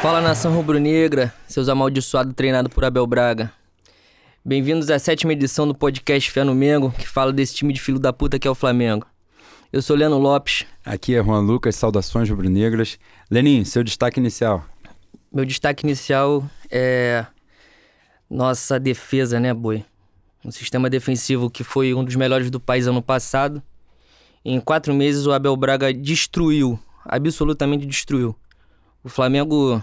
Fala nação rubro-negra, seus amaldiçoados treinados por Abel Braga. Bem-vindos à sétima edição do podcast Fé no Mengo, que fala desse time de filho da puta que é o Flamengo. Eu sou Leno Lopes. Aqui é Juan Lucas, saudações rubro-negras. Lenin, seu destaque inicial. Meu destaque inicial é nossa defesa, né, Boi? Um sistema defensivo que foi um dos melhores do país ano passado. Em quatro meses, o Abel Braga destruiu, absolutamente destruiu. O Flamengo,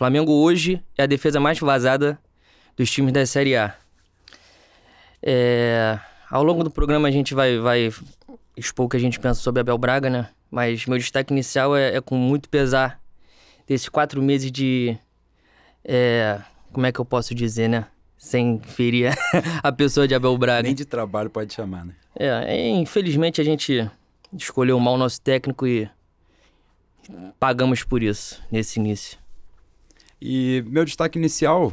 Flamengo hoje é a defesa mais vazada dos times da Série A. É, ao longo do programa a gente vai, vai expor o que a gente pensa sobre Abel Braga, né? Mas meu destaque inicial é, é com muito pesar desses quatro meses de. É, como é que eu posso dizer, né? Sem ferir a pessoa de Abel Braga. Nem de trabalho pode chamar, né? É, infelizmente a gente escolheu mal o nosso técnico e pagamos por isso nesse início. E meu destaque inicial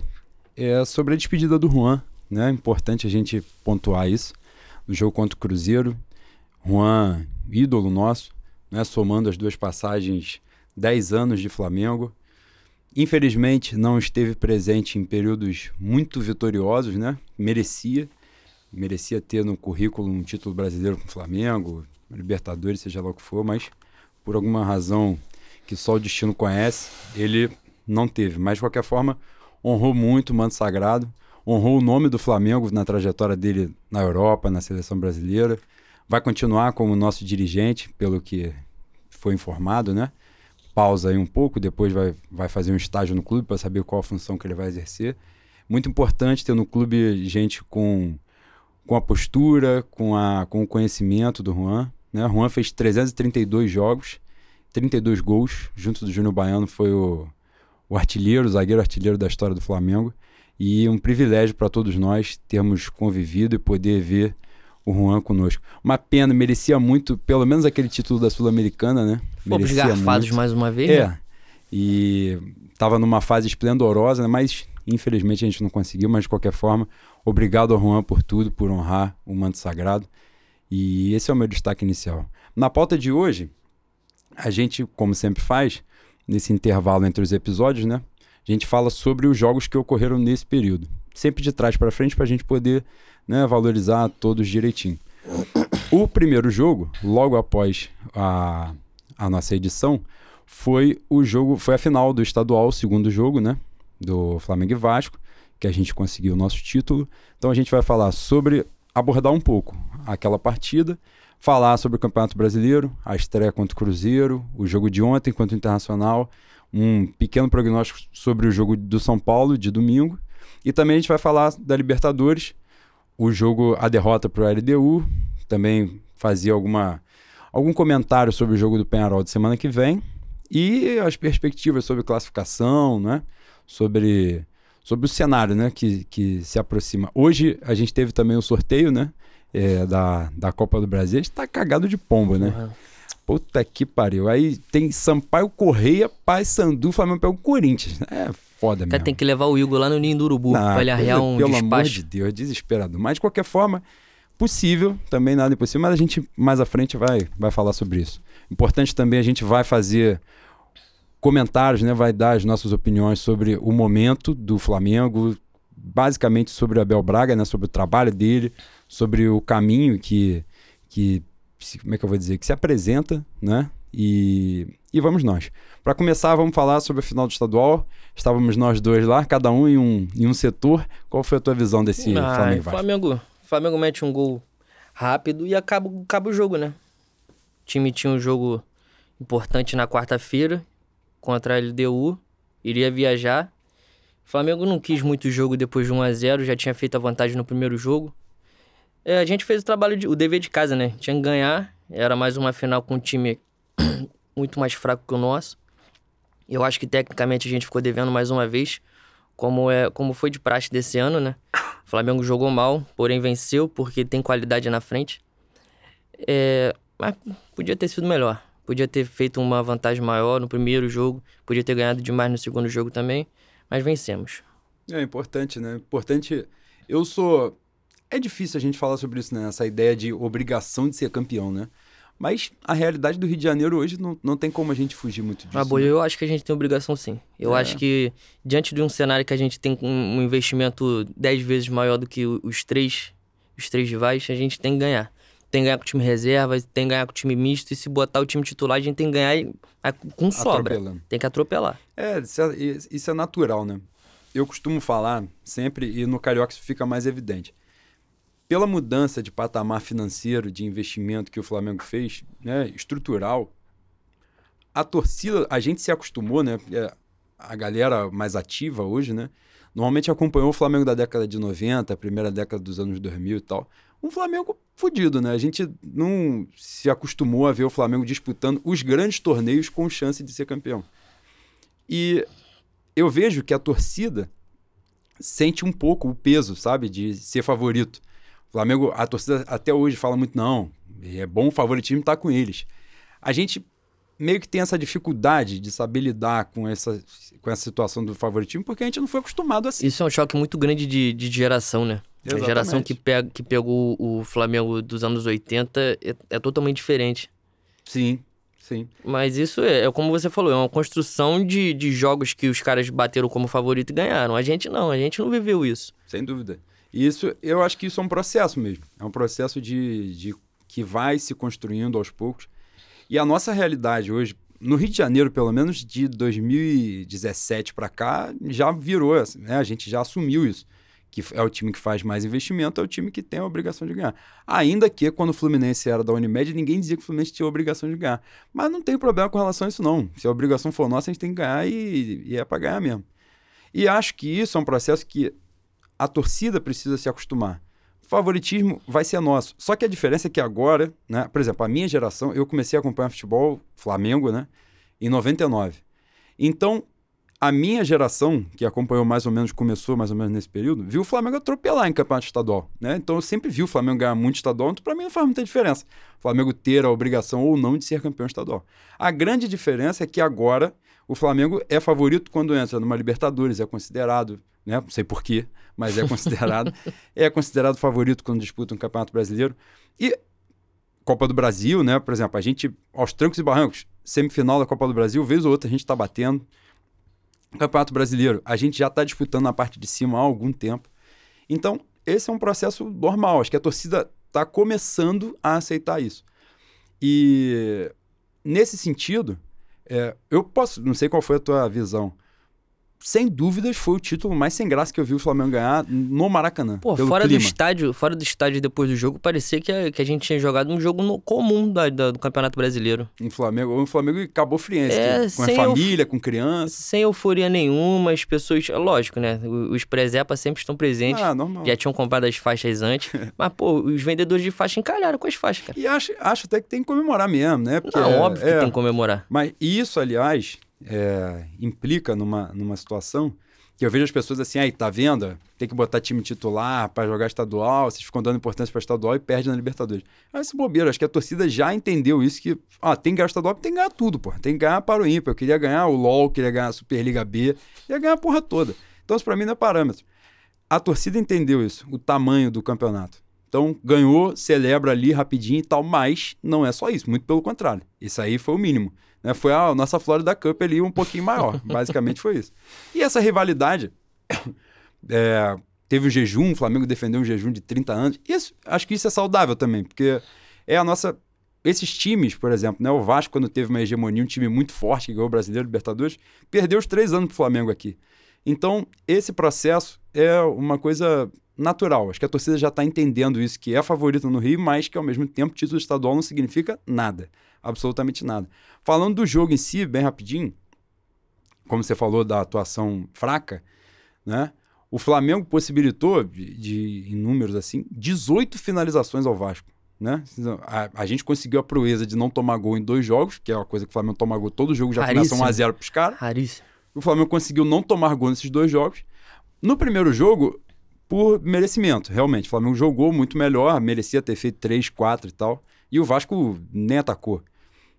é sobre a despedida do Juan, né? Importante a gente pontuar isso. No jogo contra o Cruzeiro, Juan, ídolo nosso, né? somando as duas passagens, 10 anos de Flamengo. Infelizmente, não esteve presente em períodos muito vitoriosos, né? Merecia. Merecia ter no currículo um título brasileiro com o Flamengo, Libertadores, seja lá o que for, mas por alguma razão que só o destino conhece, ele não teve. Mas, de qualquer forma, honrou muito o manto sagrado, honrou o nome do Flamengo na trajetória dele na Europa, na seleção brasileira. Vai continuar como nosso dirigente, pelo que foi informado, né? Pausa aí um pouco, depois vai, vai fazer um estágio no clube para saber qual a função que ele vai exercer. Muito importante ter no clube gente com, com a postura, com, a, com o conhecimento do Juan. Né? Juan fez 332 jogos, 32 gols, junto do Júnior Baiano foi o, o artilheiro, o zagueiro artilheiro da história do Flamengo. E um privilégio para todos nós termos convivido e poder ver o Juan conosco. Uma pena, merecia muito, pelo menos aquele título da Sul-Americana, né? Fomos garfados mais uma vez. É. Né? E estava numa fase esplendorosa, né? mas infelizmente a gente não conseguiu. Mas de qualquer forma, obrigado ao Juan por tudo, por honrar o manto sagrado. E esse é o meu destaque inicial. Na pauta de hoje, a gente, como sempre faz, nesse intervalo entre os episódios, né? A gente fala sobre os jogos que ocorreram nesse período. Sempre de trás para frente para a gente poder né, valorizar todos direitinho. O primeiro jogo, logo após a, a nossa edição, foi o jogo, foi a final do estadual, o segundo jogo, né? Do Flamengo e Vasco, que a gente conseguiu o nosso título. Então a gente vai falar sobre, abordar um pouco aquela partida, falar sobre o Campeonato Brasileiro, a estreia contra o Cruzeiro, o jogo de ontem contra o Internacional, um pequeno prognóstico sobre o jogo do São Paulo de domingo. E também a gente vai falar da Libertadores, o jogo, a derrota para o LDU, também fazia alguma, algum comentário sobre o jogo do Penharol de semana que vem e as perspectivas sobre classificação, né? sobre, sobre o cenário né? que, que se aproxima. Hoje a gente teve também o sorteio né? É, da, da Copa do Brasil, a gente tá cagado de pomba, né? Uhum. Puta que pariu. Aí tem Sampaio Correia, Paysandu, Flamengo pega o Corinthians. É foda mesmo. Cara, tem que levar o Igor lá no Ninho do Urubu ah, pra ele arrear um pelo despacho. amor de Deus, é desesperador. Mas de qualquer forma, possível, também nada impossível, mas a gente mais à frente vai, vai falar sobre isso. Importante também a gente vai fazer comentários, né, vai dar as nossas opiniões sobre o momento do Flamengo, basicamente sobre o Abel Braga, né, sobre o trabalho dele, sobre o caminho que, que como é que eu vou dizer, que se apresenta, né? E, e vamos nós. Para começar, vamos falar sobre a final do estadual. Estávamos nós dois lá, cada um em um, em um setor. Qual foi a tua visão desse ah, Flamengo? Flamengo, Flamengo mete um gol rápido e acaba, acaba o jogo, né? O time tinha um jogo importante na quarta-feira contra a LDU, iria viajar. O Flamengo não quis muito jogo depois de 1 a 0 já tinha feito a vantagem no primeiro jogo. É, a gente fez o trabalho, de, o dever de casa, né? Tinha que ganhar, era mais uma final com um time muito mais fraco que o nosso. Eu acho que tecnicamente a gente ficou devendo mais uma vez, como, é, como foi de praxe desse ano, né? O Flamengo jogou mal, porém venceu porque tem qualidade na frente. É, mas podia ter sido melhor. Podia ter feito uma vantagem maior no primeiro jogo, podia ter ganhado demais no segundo jogo também, mas vencemos. É importante, né? Importante. Eu sou. É difícil a gente falar sobre isso, né? Essa ideia de obrigação de ser campeão, né? Mas a realidade do Rio de Janeiro hoje não, não tem como a gente fugir muito disso. Ah, boa, né? eu acho que a gente tem obrigação sim. Eu É. acho que, diante de um cenário que a gente tem um um investimento 10 vezes maior do que os três, os três rivais, a gente tem que ganhar. Tem que ganhar com o time reserva, tem que ganhar com o time misto, e se botar o time titular, a gente tem que ganhar com sobra. Atropelando. Tem que atropelar. É, isso é, isso é natural, né? Eu costumo falar sempre, e no Carioca isso fica mais evidente. Pela mudança de patamar financeiro, de investimento que o Flamengo fez, né, estrutural, a torcida, a gente se acostumou, né? é, A galera mais ativa hoje, né? Normalmente acompanhou o Flamengo da década de 90, a primeira década dos anos 2000 e tal. Um Flamengo fudido, né? A gente não se acostumou a ver o Flamengo disputando os grandes torneios com chance de ser campeão. E eu vejo que a torcida sente um pouco o peso, sabe, de ser favorito. Flamengo, a torcida até hoje fala muito, não, é bom o favoritismo estar com eles. A gente meio que tem essa dificuldade de saber lidar com essa, com essa situação do favoritismo, porque a gente não foi acostumado assim. Isso é um choque muito grande de, de geração, né? A Exatamente. geração que, pega, que pegou o Flamengo dos anos 80 é, é totalmente diferente. Sim, sim. Mas isso é, é como você falou, é uma construção de, de jogos que os caras bateram como favorito e ganharam. A gente não, a gente não viveu isso. Sem dúvida. Isso, eu acho que isso é um processo mesmo. É um processo de, de que vai se construindo aos poucos. E a nossa realidade hoje, no Rio de Janeiro, pelo menos de 2017 para cá, já virou, né? A gente já assumiu isso. Que é o time que faz mais investimento, é o time que tem a obrigação de ganhar. Ainda que quando o Fluminense era da Unimed, ninguém dizia que o Fluminense tinha a obrigação de ganhar. Mas não tem problema com relação a isso, não. Se a obrigação for nossa, a gente tem que ganhar e, e é para ganhar mesmo. E acho que isso é um processo que a torcida precisa se acostumar. Favoritismo vai ser nosso. Só que a diferença é que agora, né, por exemplo, a minha geração, eu comecei a acompanhar futebol Flamengo, né, em 99. Então, a minha geração, que acompanhou mais ou menos, começou mais ou menos nesse período, viu o Flamengo atropelar em campeonato estadual, né? Então eu sempre vi o Flamengo ganhar muito estadual, então para mim não faz muita diferença. O Flamengo ter a obrigação ou não de ser campeão estadual. A grande diferença é que agora o Flamengo é favorito quando entra numa Libertadores, é considerado, né? Não sei porquê, mas é considerado. é considerado favorito quando disputa um campeonato brasileiro. E Copa do Brasil, né? Por exemplo, a gente, aos trancos e barrancos, semifinal da Copa do Brasil, vez ou outra a gente está batendo. Campeonato Brasileiro, a gente já está disputando na parte de cima há algum tempo. Então, esse é um processo normal. Acho que a torcida está começando a aceitar isso. E nesse sentido, é, eu posso, não sei qual foi a tua visão. Sem dúvidas, foi o título mais sem graça que eu vi o Flamengo ganhar no Maracanã. Pô, fora clima. do estádio, fora do estádio depois do jogo, parecia que a, que a gente tinha jogado um jogo no- comum da- da- do Campeonato Brasileiro. Em Flamengo, ou em Flamengo e Cabo Friense, É, que- com a família, com criança. Sem euforia nenhuma, as pessoas. Lógico, né? Os presepas sempre estão presentes. Ah, normal. Já tinham comprado as faixas antes. mas, pô, os vendedores de faixa encalharam com as faixas, cara. E acho, acho até que tem que comemorar mesmo, né? Porque Não, é- óbvio que é, tem que comemorar. Mas isso, aliás, é, implica numa, numa situação que eu vejo as pessoas assim, aí, tá vendo? Tem que botar time titular pra jogar estadual, vocês ficam dando importância pra estadual e perde na Libertadores. Ah, esse bobeiro, acho que a torcida já entendeu isso, que ah, tem que ganhar o estadual, tem que ganhar tudo, pô. Tem que ganhar para o ímpar. Eu queria ganhar o LOL, queria ganhar a Superliga B, queria ganhar a porra toda. Então isso pra mim não é parâmetro. A torcida entendeu isso, o tamanho do campeonato. Então, ganhou, celebra ali rapidinho e tal, mas não é só isso, muito pelo contrário. Isso aí foi o mínimo. Né? Foi a nossa Florida Cup ali um pouquinho maior, basicamente foi isso. E essa rivalidade, é, teve um jejum, o Flamengo defendeu um jejum de 30 anos. Isso, acho que isso é saudável também, porque é a nossa. Esses times, por exemplo, né? o Vasco, quando teve uma hegemonia, um time muito forte que ganhou o Brasileiro Libertadores, perdeu os três anos pro Flamengo aqui. Então, esse processo é uma coisa natural. Acho que a torcida já está entendendo isso, que é favorito no Rio, mas que ao mesmo tempo título estadual não significa nada. Absolutamente nada. Falando do jogo em si, bem rapidinho, como você falou da atuação fraca, né? O Flamengo possibilitou, de, de- em números assim, 18 finalizações ao Vasco. Né? A, a gente conseguiu a proeza de não tomar gol em dois jogos, que é uma coisa que o Flamengo toma gol todo jogo, já começa Raríssimo. 1x0 pros caras. Raríssimo. O Flamengo conseguiu não tomar gol nesses dois jogos. No primeiro jogo, por merecimento, realmente. O Flamengo jogou muito melhor, merecia ter feito 3, 4 e tal. E o Vasco nem atacou.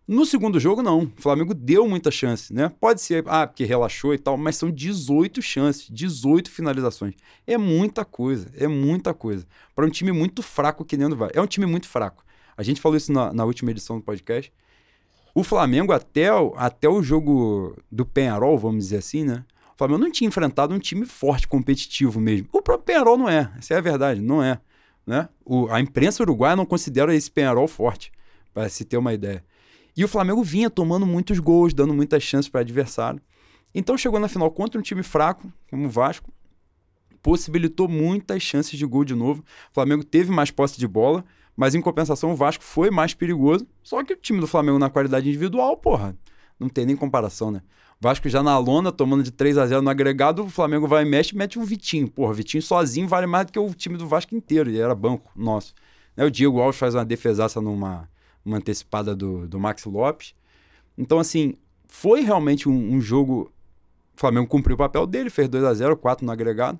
No segundo jogo, não. O Flamengo deu muita chance, né? Pode ser, ah, porque relaxou e tal, mas são 18 chances, 18 finalizações. É muita coisa, é muita coisa. Para um time muito fraco que nem o Vasco. É um time muito fraco. A gente falou isso na, na última edição do podcast. O Flamengo, até o, até o jogo do Penharol, vamos dizer assim, né? O Flamengo não tinha enfrentado um time forte, competitivo mesmo. O próprio Penharol não é, essa é a verdade, não é. Né? O, a imprensa uruguaia não considera esse Penharol forte, para se ter uma ideia. E o Flamengo vinha tomando muitos gols, dando muitas chances para adversário. Então chegou na final contra um time fraco, como o Vasco, possibilitou muitas chances de gol de novo. O Flamengo teve mais posse de bola, mas em compensação o Vasco foi mais perigoso. Só que o time do Flamengo na qualidade individual, porra, não tem nem comparação, né? Vasco já na lona, tomando de 3 a 0 no agregado, o Flamengo vai e mexe mete um Vitinho. Porra, Vitinho sozinho vale mais do que o time do Vasco inteiro, e era banco nosso. Né? O Diego Alves faz uma defesaça numa uma antecipada do, do Max Lopes. Então, assim, foi realmente um, um jogo. O Flamengo cumpriu o papel dele, fez 2 a 0 4 no agregado,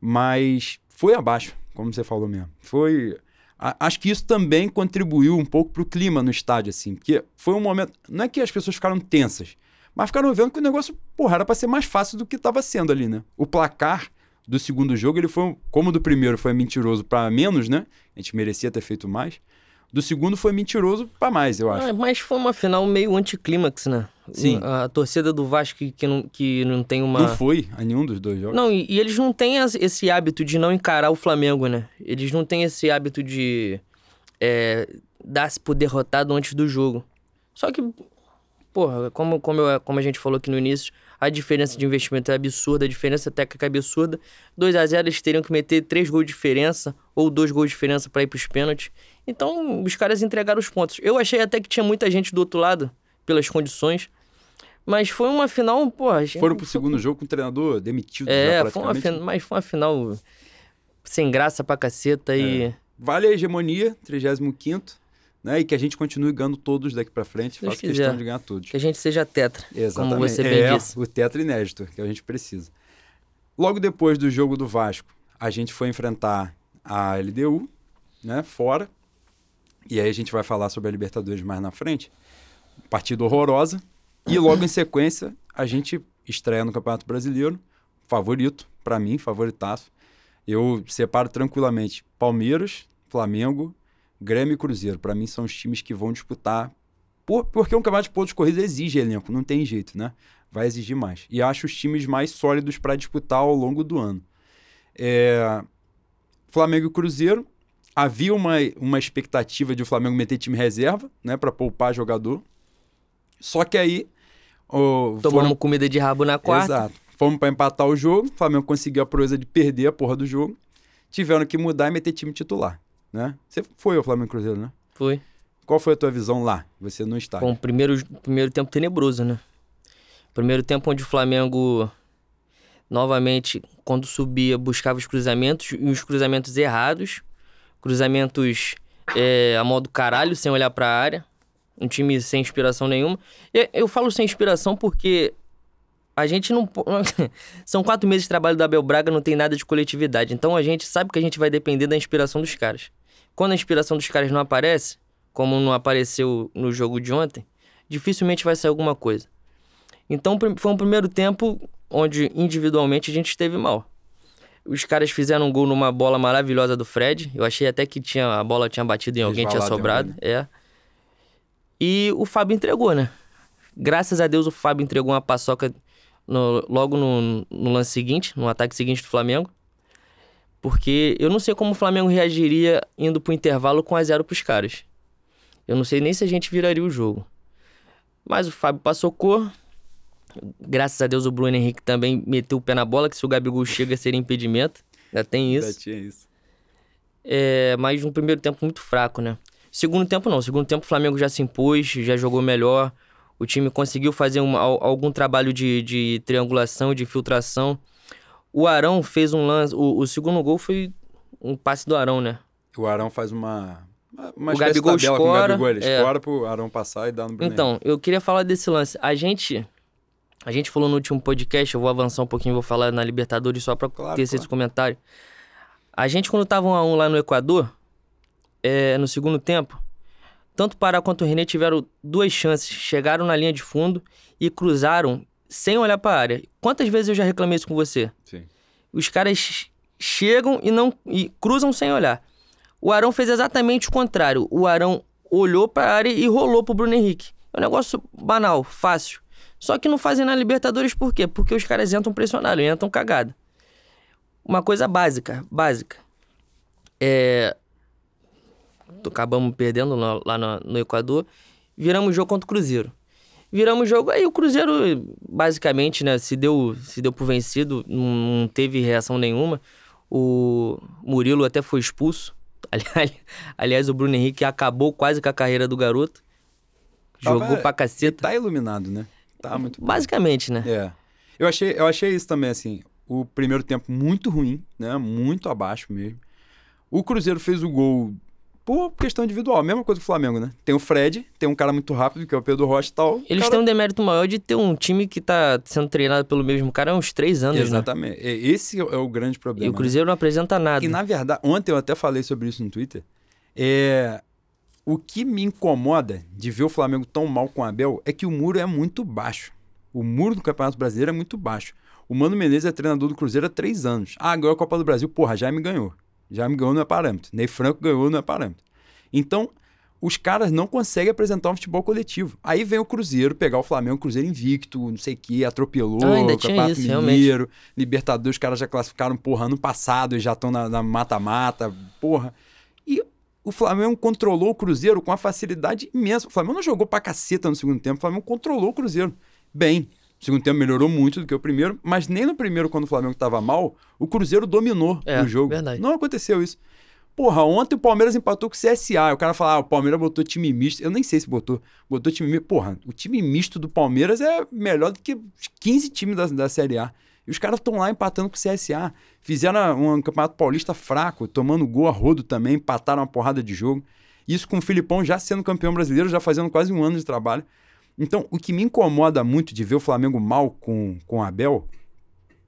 mas foi abaixo, como você falou mesmo. Foi acho que isso também contribuiu um pouco para o clima no estádio, assim, porque foi um momento. Não é que as pessoas ficaram tensas, mas ficaram vendo que o negócio, porra, era para ser mais fácil do que estava sendo ali, né? O placar do segundo jogo, ele foi, como do primeiro foi mentiroso para menos, né? A gente merecia ter feito mais. Do segundo foi mentiroso para mais, eu acho. Ah, mas foi uma final meio anticlímax, né? Sim. A torcida do Vasco que, que, não, que não tem uma. Não foi a nenhum dos dois jogos. Não, e, e eles não têm esse hábito de não encarar o Flamengo, né? Eles não têm esse hábito de é, dar-se por derrotado antes do jogo. Só que, porra, como, como, eu, como a gente falou aqui no início, a diferença de investimento é absurda, a diferença técnica é absurda. 2 a 0 eles teriam que meter 3 gols de diferença ou 2 gols de diferença para ir pros pênaltis. Então, os caras entregaram os pontos. Eu achei até que tinha muita gente do outro lado, pelas condições. Mas foi uma final, pô. Foram pro segundo jogo com o treinador demitido. É, foi uma final, mas foi uma final sem graça pra caceta é. e. Vale a hegemonia, 35 né? E que a gente continue ganhando todos daqui para frente. Faço questão de ganhar todos. Que a gente seja tetra. Exatamente. Como você bem é, disse. O tetra inédito, que a gente precisa. Logo depois do jogo do Vasco, a gente foi enfrentar a LDU, né? Fora. E aí a gente vai falar sobre a Libertadores mais na frente. Partida horrorosa. E logo em sequência, a gente estreia no Campeonato Brasileiro. Favorito, para mim, favoritaço. Eu separo tranquilamente Palmeiras, Flamengo, Grêmio e Cruzeiro. Para mim são os times que vão disputar. Por, porque um campeonato de pontos corridos exige elenco, não tem jeito, né? Vai exigir mais. E acho os times mais sólidos para disputar ao longo do ano. É... Flamengo e Cruzeiro, havia uma, uma expectativa de o Flamengo meter time reserva, né, para poupar jogador. Só que aí. Oh, Tomamos foram... comida de rabo na quarta. Exato. Fomos para empatar o jogo, o Flamengo conseguiu a proeza de perder a porra do jogo. Tiveram que mudar e meter time titular, né? Você foi ao Flamengo Cruzeiro, né? Foi. Qual foi a tua visão lá? Você não está. Bom, primeiro, primeiro tempo tenebroso, né? Primeiro tempo onde o Flamengo novamente, quando subia, buscava os cruzamentos e os cruzamentos errados cruzamentos é, a modo caralho, sem olhar para a área. Um time sem inspiração nenhuma. Eu, eu falo sem inspiração porque a gente não. São quatro meses de trabalho da Abel Braga, não tem nada de coletividade. Então a gente sabe que a gente vai depender da inspiração dos caras. Quando a inspiração dos caras não aparece, como não apareceu no jogo de ontem, dificilmente vai sair alguma coisa. Então foi um primeiro tempo onde individualmente a gente esteve mal. Os caras fizeram um gol numa bola maravilhosa do Fred. Eu achei até que tinha, a bola tinha batido em alguém, tinha sobrado. É. E o Fábio entregou, né? Graças a Deus o Fábio entregou uma paçoca no, logo no, no, lance seguinte, no ataque seguinte do Flamengo. Porque eu não sei como o Flamengo reagiria indo pro intervalo com a zero pros caras. Eu não sei nem se a gente viraria o jogo. Mas o Fábio passou cor, Graças a Deus o Bruno Henrique também meteu o pé na bola, que se o Gabigol chega seria impedimento. Ainda tem isso. Ainda tinha isso. É, mas um primeiro tempo muito fraco, né? Segundo tempo não. Segundo tempo o Flamengo já se impôs, já jogou melhor. O time conseguiu fazer algum trabalho de, de triangulação, de filtração. O Arão fez um lance. O, o, segundo gol foi um passe do Arão, né? O Arão faz uma. Uma o Gabigol escora. Com o Gabigol. Ele é. escora pro Arão passar e dar no Bruno Então, eu queria falar desse lance. A gente a gente falou no último podcast, eu vou avançar um pouquinho, vou falar na Libertadores só pra claro, ter claro. esse comentário. A gente, quando tava 1 a 1 lá no Equador, é, no segundo tempo, tanto Pará quanto o René tiveram duas chances. Chegaram na linha de fundo e cruzaram sem olhar para a área. Quantas vezes eu já reclamei isso com você? Sim. Os caras chegam e não e cruzam sem olhar. O Arão fez exatamente o contrário. O Arão olhou para a área e rolou pro Bruno Henrique. É um negócio banal, fácil. Só que não fazem na Libertadores por quê? Porque os caras entram pressionados, entram cagada. Uma coisa básica, básica. É... Acabamos perdendo lá no, no Equador. Viramos jogo contra o Cruzeiro. Viramos jogo, aí o Cruzeiro, basicamente, né, se deu, se deu por vencido, não teve reação nenhuma. O Murilo até foi expulso. Aliás, o Bruno Henrique acabou quase com a carreira do garoto. Jogou Tava, pra caceta. Tá iluminado, né? Tá muito bom. Basicamente, né? É. Eu achei, eu achei isso também, assim. O primeiro tempo muito ruim, né? Muito abaixo mesmo. O Cruzeiro fez o gol por questão individual. Mesma coisa que o Flamengo, né? Tem o Fred, tem um cara muito rápido, que é o Pedro Rocha e tal. Eles cara... têm um demérito maior de ter um time que tá sendo treinado pelo mesmo cara há uns três anos, né? Exatamente. Né? Esse é o grande problema. E o Cruzeiro né? não apresenta nada. E na verdade, ontem eu até falei sobre isso no Twitter. É... O que me incomoda de ver o Flamengo tão mal com o Abel é que o muro é muito baixo. O muro do Campeonato Brasileiro é muito baixo. O Mano Menezes é treinador do Cruzeiro há três anos. Ah, ganhou a Copa do Brasil. Porra, já me ganhou. Já me ganhou, não é parâmetro. Ney Franco ganhou, não é parâmetro. Então, os caras não conseguem apresentar um futebol coletivo. Aí vem o Cruzeiro pegar o Flamengo, o Cruzeiro invicto, não sei o que, atropelou, ah, ainda Campeonato isso, Mineiro. Libertadores, os caras já classificaram, porra, ano passado e já estão na mata-mata, porra. E o Flamengo controlou o Cruzeiro com uma facilidade imensa. O Flamengo não jogou pra caceta no segundo tempo, o Flamengo controlou o Cruzeiro. Bem, o segundo tempo melhorou muito do que o primeiro, mas nem no primeiro, quando o Flamengo estava mal, o Cruzeiro dominou é, o jogo. Verdade. Não aconteceu isso. Porra, ontem o Palmeiras empatou com o CSA. O cara fala, ah, o Palmeiras botou time misto. Eu nem sei se botou. Botou time misto. Porra, o time misto do Palmeiras é melhor do que 15 times da, da Série A. E os caras estão lá empatando com o CSA. Fizeram um campeonato paulista fraco, tomando gol a rodo também, empataram uma porrada de jogo. Isso com o Filipão já sendo campeão brasileiro, já fazendo quase um ano de trabalho. Então, o que me incomoda muito de ver o Flamengo mal com, com o Abel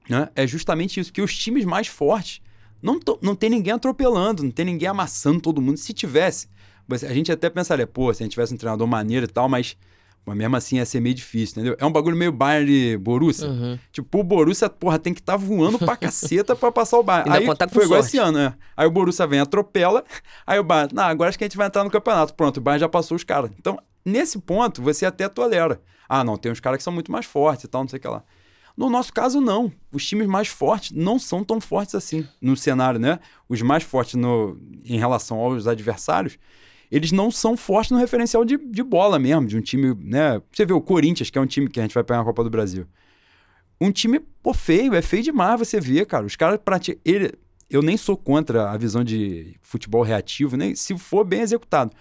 né, é justamente isso, que os times mais fortes não, tô, não tem ninguém atropelando, não tem ninguém amassando todo mundo. Se tivesse, a gente até pensaria, pô, se a gente tivesse um treinador maneiro e tal, mas, mas mesmo assim ia ser meio difícil, entendeu? É um bagulho meio Bayern Borussia. Uhum. Tipo, o Borussia, porra, tem que estar tá voando pra caceta pra passar o Bayern. aí foi sorte. igual esse ano, né? Aí o Borussia vem, atropela, aí o Bayern, não, agora acho que a gente vai entrar no campeonato. Pronto, o Bayern já passou os caras. Então, nesse ponto, você até tolera. Ah, não, tem uns caras que são muito mais fortes e tal, não sei o que lá. No nosso caso, não. Os times mais fortes não são tão fortes assim no cenário, né? Os mais fortes no, em relação aos adversários, eles não são fortes no referencial de, de bola mesmo, de um time, né? Você vê o Corinthians, que é um time que a gente vai pegar na Copa do Brasil. Um time, pô, feio, é feio demais você ver, cara. Os caras praticam. Ele, eu nem sou contra a visão de futebol reativo, nem se for bem executado.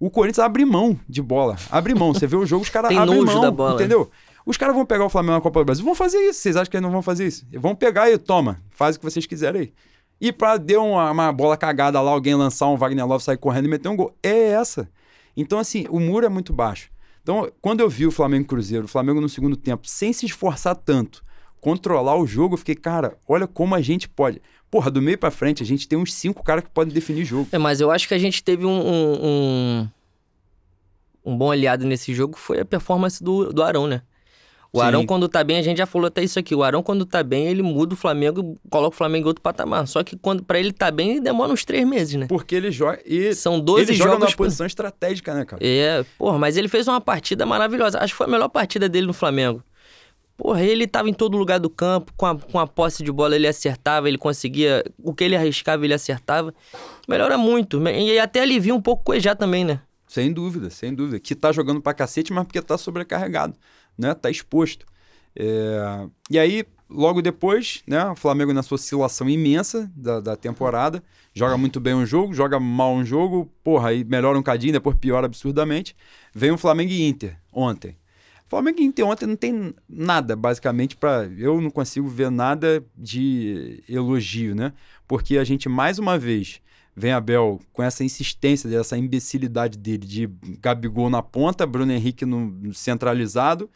O Corinthians abre mão de bola. Abre mão. Você vê o jogo, os caras abrem mão. Da bola. Entendeu? Os caras vão pegar o Flamengo na Copa do Brasil, vão fazer isso. Vocês acham que eles não vão fazer isso? Vão pegar e toma, faz o que vocês quiserem aí. E pra dar uma, uma, bola cagada lá, alguém lançar um Wagner Love, sair correndo e meter um gol. É essa. Então, assim, o muro é muito baixo. Então, quando eu vi o Flamengo Cruzeiro, o Flamengo no segundo tempo, sem se esforçar tanto, controlar o jogo, eu fiquei, cara, olha como a gente pode. Porra, do meio para frente, a gente tem uns cinco caras que podem definir jogo. É, mas eu acho que a gente teve um, um, um, um bom aliado nesse jogo, foi a performance do, do Arão, né? O Sim. Arão, quando tá bem, a gente já falou até isso aqui. O Arão, quando tá bem, ele muda o Flamengo, coloca o Flamengo em outro patamar. Só que quando para ele tá bem, demora uns três meses, né? Porque ele joga. E São 12 ele joga jogos. numa posição estratégica, né, cara? É, porra, mas ele fez uma partida maravilhosa. Acho que foi a melhor partida dele no Flamengo. Porra, ele tava em todo lugar do campo, com a, com a posse de bola ele acertava, ele conseguia. O que ele arriscava, ele acertava. Melhora muito. E até alivia um pouco o Cuejá também, né? Sem dúvida, sem dúvida. Que tá jogando pra cacete, mas porque tá sobrecarregado, né? Tá exposto. É... E aí, logo depois, né, o Flamengo nessa oscilação imensa da, da temporada, joga muito bem um jogo, joga mal um jogo, porra, aí melhora um cadinho, depois piora absurdamente. Vem o Flamengo e Inter ontem. Flamengo e Inter ontem não tem nada, basicamente, para Eu não consigo ver nada de elogio, né? Porque a gente, mais uma vez, vem Abel com essa insistência, essa imbecilidade dele de Gabigol na ponta, Bruno Henrique no centralizado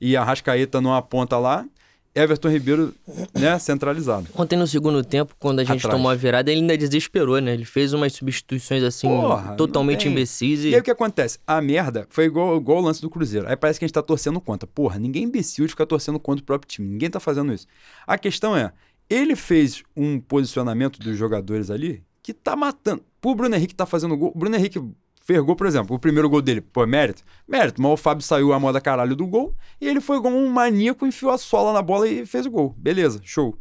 e a Rascaeta numa ponta lá. Everton Ribeiro, né, centralizado. Ontem no segundo tempo, quando a gente Atrás. tomou a virada, ele ainda desesperou, né? Ele fez umas substituições assim, Porra, totalmente imbecis. E... e aí o que acontece? A merda foi igual, igual o lance do Cruzeiro. Aí parece que a gente tá torcendo contra. Porra, ninguém é imbecil de ficar torcendo contra o próprio time. Ninguém tá fazendo isso. A questão é, ele fez um posicionamento dos jogadores ali que tá matando. Pro Bruno Henrique tá fazendo gol. O Bruno Henrique fez gol, por exemplo, o primeiro gol dele, pô, mérito? Mérito, mas o Fábio saiu a moda caralho do gol e ele foi como um maníaco, enfiou a sola na bola e fez o gol. Beleza, show.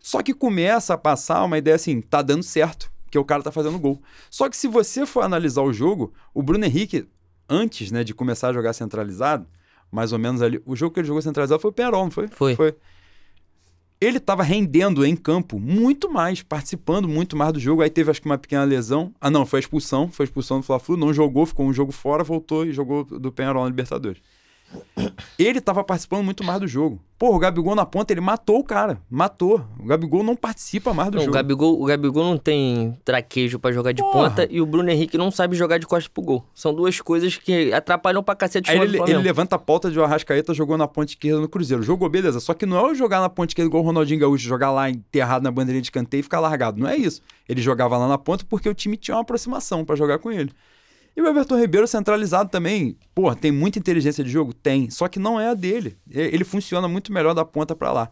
Só que começa a passar uma ideia assim, tá dando certo, que o cara tá fazendo gol. Só que se você for analisar o jogo, o Bruno Henrique, antes né, de começar a jogar centralizado, mais ou menos ali, o jogo que ele jogou centralizado foi o Penarol, não foi? Foi. Foi ele estava rendendo em campo muito mais, participando muito mais do jogo. Aí teve, acho que, uma pequena lesão. Ah, não, foi a expulsão. Foi a expulsão do Fla-Flu. Não jogou, ficou um jogo fora, voltou e jogou do Penharol na Libertadores. Ele estava participando muito mais do jogo. Pô, o Gabigol na ponta, ele matou o cara. Matou. O Gabigol não participa mais do Não, o, jogo. Gabigol, o Gabigol não tem traquejo pra jogar de Porra. ponta e o Bruno Henrique não sabe jogar de costas pro gol. São duas coisas que atrapalham pra cacete o Aí ele, ele levanta a pauta de o Arrascaeta jogou na ponta esquerda no Cruzeiro. Jogou, beleza. Só que não é o jogar na ponta esquerda igual o Ronaldinho Gaúcho, jogar lá enterrado na bandeirinha de canteio e ficar largado. Não é isso. Ele jogava lá na ponta porque o time tinha uma aproximação pra jogar com ele. E o Everton Ribeiro centralizado também, pô, tem muita inteligência de jogo? Tem. Só que não é a dele. Ele funciona muito melhor da ponta pra lá.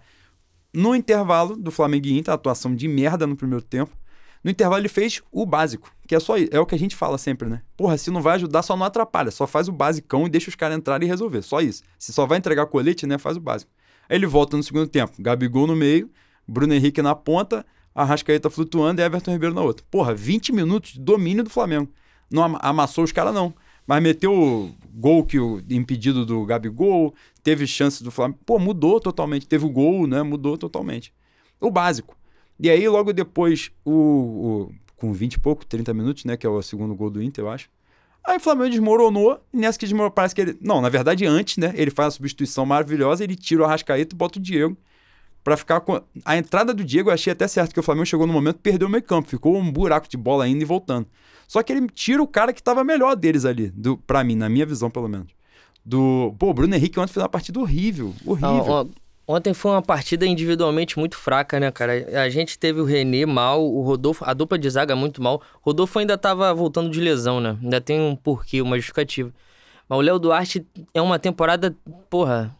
No intervalo do Flamengo Inter, atuação de merda no primeiro tempo. No intervalo ele fez o básico, que é só é o que a gente fala sempre, né? Porra, se não vai ajudar, só não atrapalha, só faz o basicão e deixa os caras entrarem e resolver, só isso. Se só vai entregar colete, né, faz o básico. Aí ele volta no segundo tempo, Gabigol no meio, Bruno Henrique na ponta, Arrascaeta flutuando e Everton Ribeiro na outra. Porra, 20 minutos de domínio do Flamengo. Não ama- amassou os caras não, mas meteu o gol que o impedido do Gabigol, teve chance do Flamengo. Pô, mudou totalmente, teve o gol, né? Mudou totalmente. O básico. E aí, logo depois, o, o- com 20 e pouco, 30 minutos, né? Que é o segundo gol do Inter, eu acho. Aí o Flamengo desmoronou, e nessa que desmoronou, parece que ele. Não, na verdade, antes, né? Ele faz a substituição maravilhosa, ele tira o Arrascaeta e bota o Diego. Pra ficar com. A entrada do Diego eu achei até certo, que o Flamengo chegou no momento perdeu o meio campo. Ficou um buraco de bola ainda e voltando. Só que ele tira o cara que tava melhor deles ali, do, pra mim, na minha visão, pelo menos. Do. Pô, o Bruno Henrique ontem fez uma partida horrível. Horrível. Ah, ó, Ontem foi uma partida individualmente muito fraca, né, cara? A gente teve o René mal, o Rodolfo, a dupla de zaga muito mal. O Rodolfo ainda tava voltando de lesão, né? Ainda tem um porquê, uma justificativa. Mas o Léo Duarte é uma temporada, porra,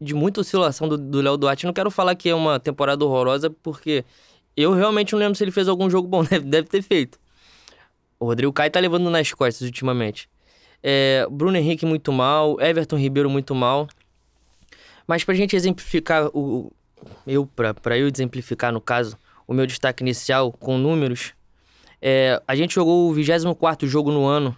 de muita oscilação do Léo Duarte. Não quero falar que é uma temporada horrorosa, porque eu realmente não lembro se ele fez algum jogo bom. Deve, deve ter feito. O Rodrigo Caio tá levando nas costas ultimamente. É, Bruno Henrique muito mal, Everton Ribeiro muito mal. Mas pra gente exemplificar o. Eu, pra, pra eu exemplificar, no caso, o meu destaque inicial com números, é, a gente jogou o 24 jogo no ano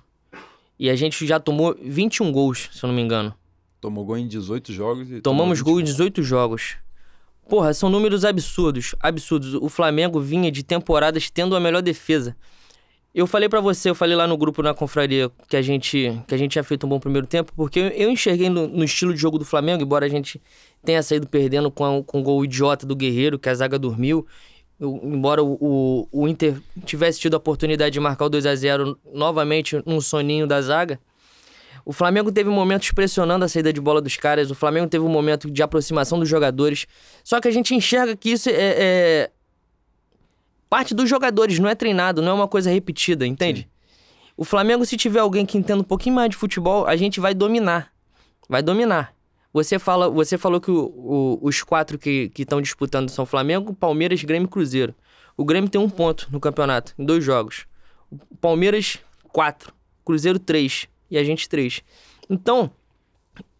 e a gente já tomou 21 gols, se eu não me engano. Tomou gol em 18 jogos e. Tomamos gol em 18 jogos. Porra, são números absurdos, absurdos. O Flamengo vinha de temporadas tendo a melhor defesa. Eu falei pra você, eu falei lá no grupo na confraria que a gente que a gente tinha feito um bom primeiro tempo, porque eu, eu enxerguei no, no estilo de jogo do Flamengo, embora a gente tenha saído perdendo com, a- com o gol idiota do Guerreiro, que a zaga dormiu. Eu- embora o, o, o Inter tivesse tido a oportunidade de marcar o 2 a 0 novamente num soninho da zaga, o Flamengo teve momentos pressionando a saída de bola dos caras, o Flamengo teve um momento de aproximação dos jogadores. Só que a gente enxerga que isso é, é parte dos jogadores, não é treinado, não é uma coisa repetida, entende? O Flamengo, se tiver alguém que entenda um pouquinho mais de futebol, a gente vai dominar. Vai dominar. Você, fala, você falou que o- o- os quatro que estão disputando são Flamengo, Palmeiras, Grêmio e Cruzeiro. O Grêmio tem um ponto no campeonato, em dois jogos. O Palmeiras, quatro. Cruzeiro, três. E a gente, três. Então,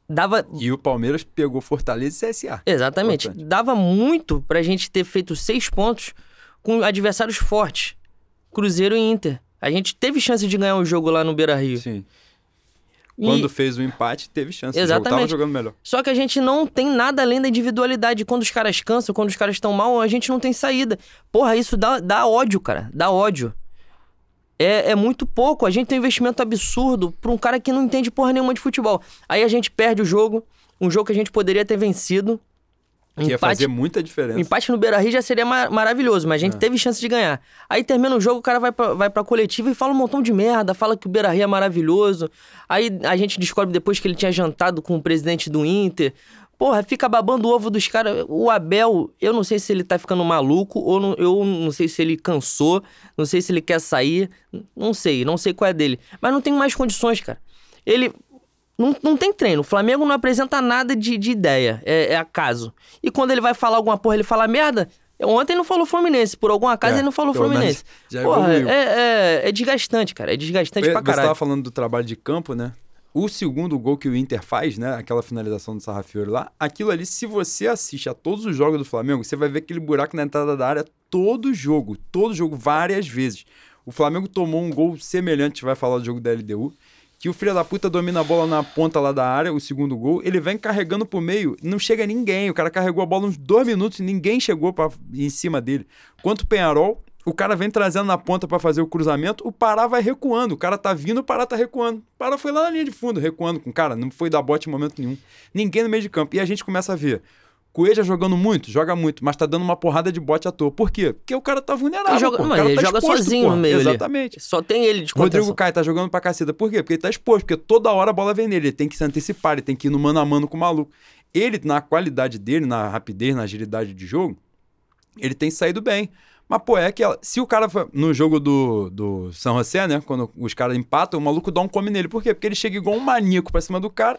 dava E o Palmeiras pegou Fortaleza e CSA. Exatamente. Importante. Dava muito pra gente ter feito seis pontos com adversários fortes. Cruzeiro e Inter. A gente teve chance de ganhar um jogo lá no Beira Rio. Sim. E- Quando fez o empate, teve chance. Jogo Tava Exatamente. jogando melhor. Só que a gente não tem nada além da individualidade. Quando os caras cansam, quando os caras estão mal, a gente não tem saída. Porra, isso dá, dá ódio, cara. Dá ódio. É, é muito pouco. A gente tem um investimento absurdo pra um cara que não entende porra nenhuma de futebol. Aí a gente perde o jogo. Um jogo que a gente poderia ter vencido. Que ia fazer muita diferença. Empate no Beira Rio já seria ma- maravilhoso, mas a É. gente teve chance de ganhar. Aí termina o jogo, o cara vai pra, vai pra coletiva e fala um montão de merda, fala que o Beira Rio é maravilhoso. Aí a gente descobre depois que ele tinha jantado com o presidente do Inter. Porra, fica babando o ovo dos caras. O Abel, eu não sei se ele tá ficando maluco, ou não, eu não sei se ele cansou, não sei se ele quer sair. Não sei, não sei qual é dele. Mas não tem mais condições, cara. Ele. Não, não tem treino. O Flamengo não apresenta nada de, de ideia. É, é acaso. E quando ele vai falar alguma porra, ele fala merda. Ontem não falou Fluminense, por algum acaso É, ele não falou Fluminense. Já Porra, é, é, é desgastante, cara. É desgastante Você pra caralho. estava falando do trabalho de campo, né? O segundo gol que o Inter faz, né? Aquela finalização do Sarrafiori lá, aquilo ali, se você assiste a todos os jogos do Flamengo, você vai ver aquele buraco na entrada da área todo jogo, todo jogo, várias vezes. O Flamengo tomou um gol semelhante, vai falar do jogo da LDU, que o filho da puta domina a bola na ponta lá da área, o segundo gol, ele vem carregando pro meio, não chega ninguém. O cara carregou a bola uns dois minutos e ninguém chegou pra, em cima dele. Quanto o Penharol, o cara vem trazendo na ponta pra fazer o cruzamento, o Pará vai recuando. O cara tá vindo, o Pará tá recuando. O Pará foi lá na linha de fundo, recuando com o cara, não foi dar bote em momento nenhum. Ninguém no meio de campo. E a gente começa a ver. Coelho jogando muito, joga muito, mas tá dando uma porrada de bote à toa. Por quê? Porque o cara tá vulnerável. Joga- pô. O mas cara ele tá joga exposto, sozinho pô. no meio ali. Exatamente. Só tem ele de Rodrigo contenção. Caio tá jogando pra caceta. Por quê? Porque ele tá exposto, porque toda hora a bola vem nele. Ele tem que se antecipar, ele tem que ir no mano a mano com o maluco. Ele, na qualidade dele, na rapidez, na agilidade de jogo, ele tem saído bem. Mas, pô, é que ela- se o cara. No jogo do, do São José, né? Quando os caras empatam, o maluco dá um come nele. Por quê? Porque ele chega igual um maníaco pra cima do cara,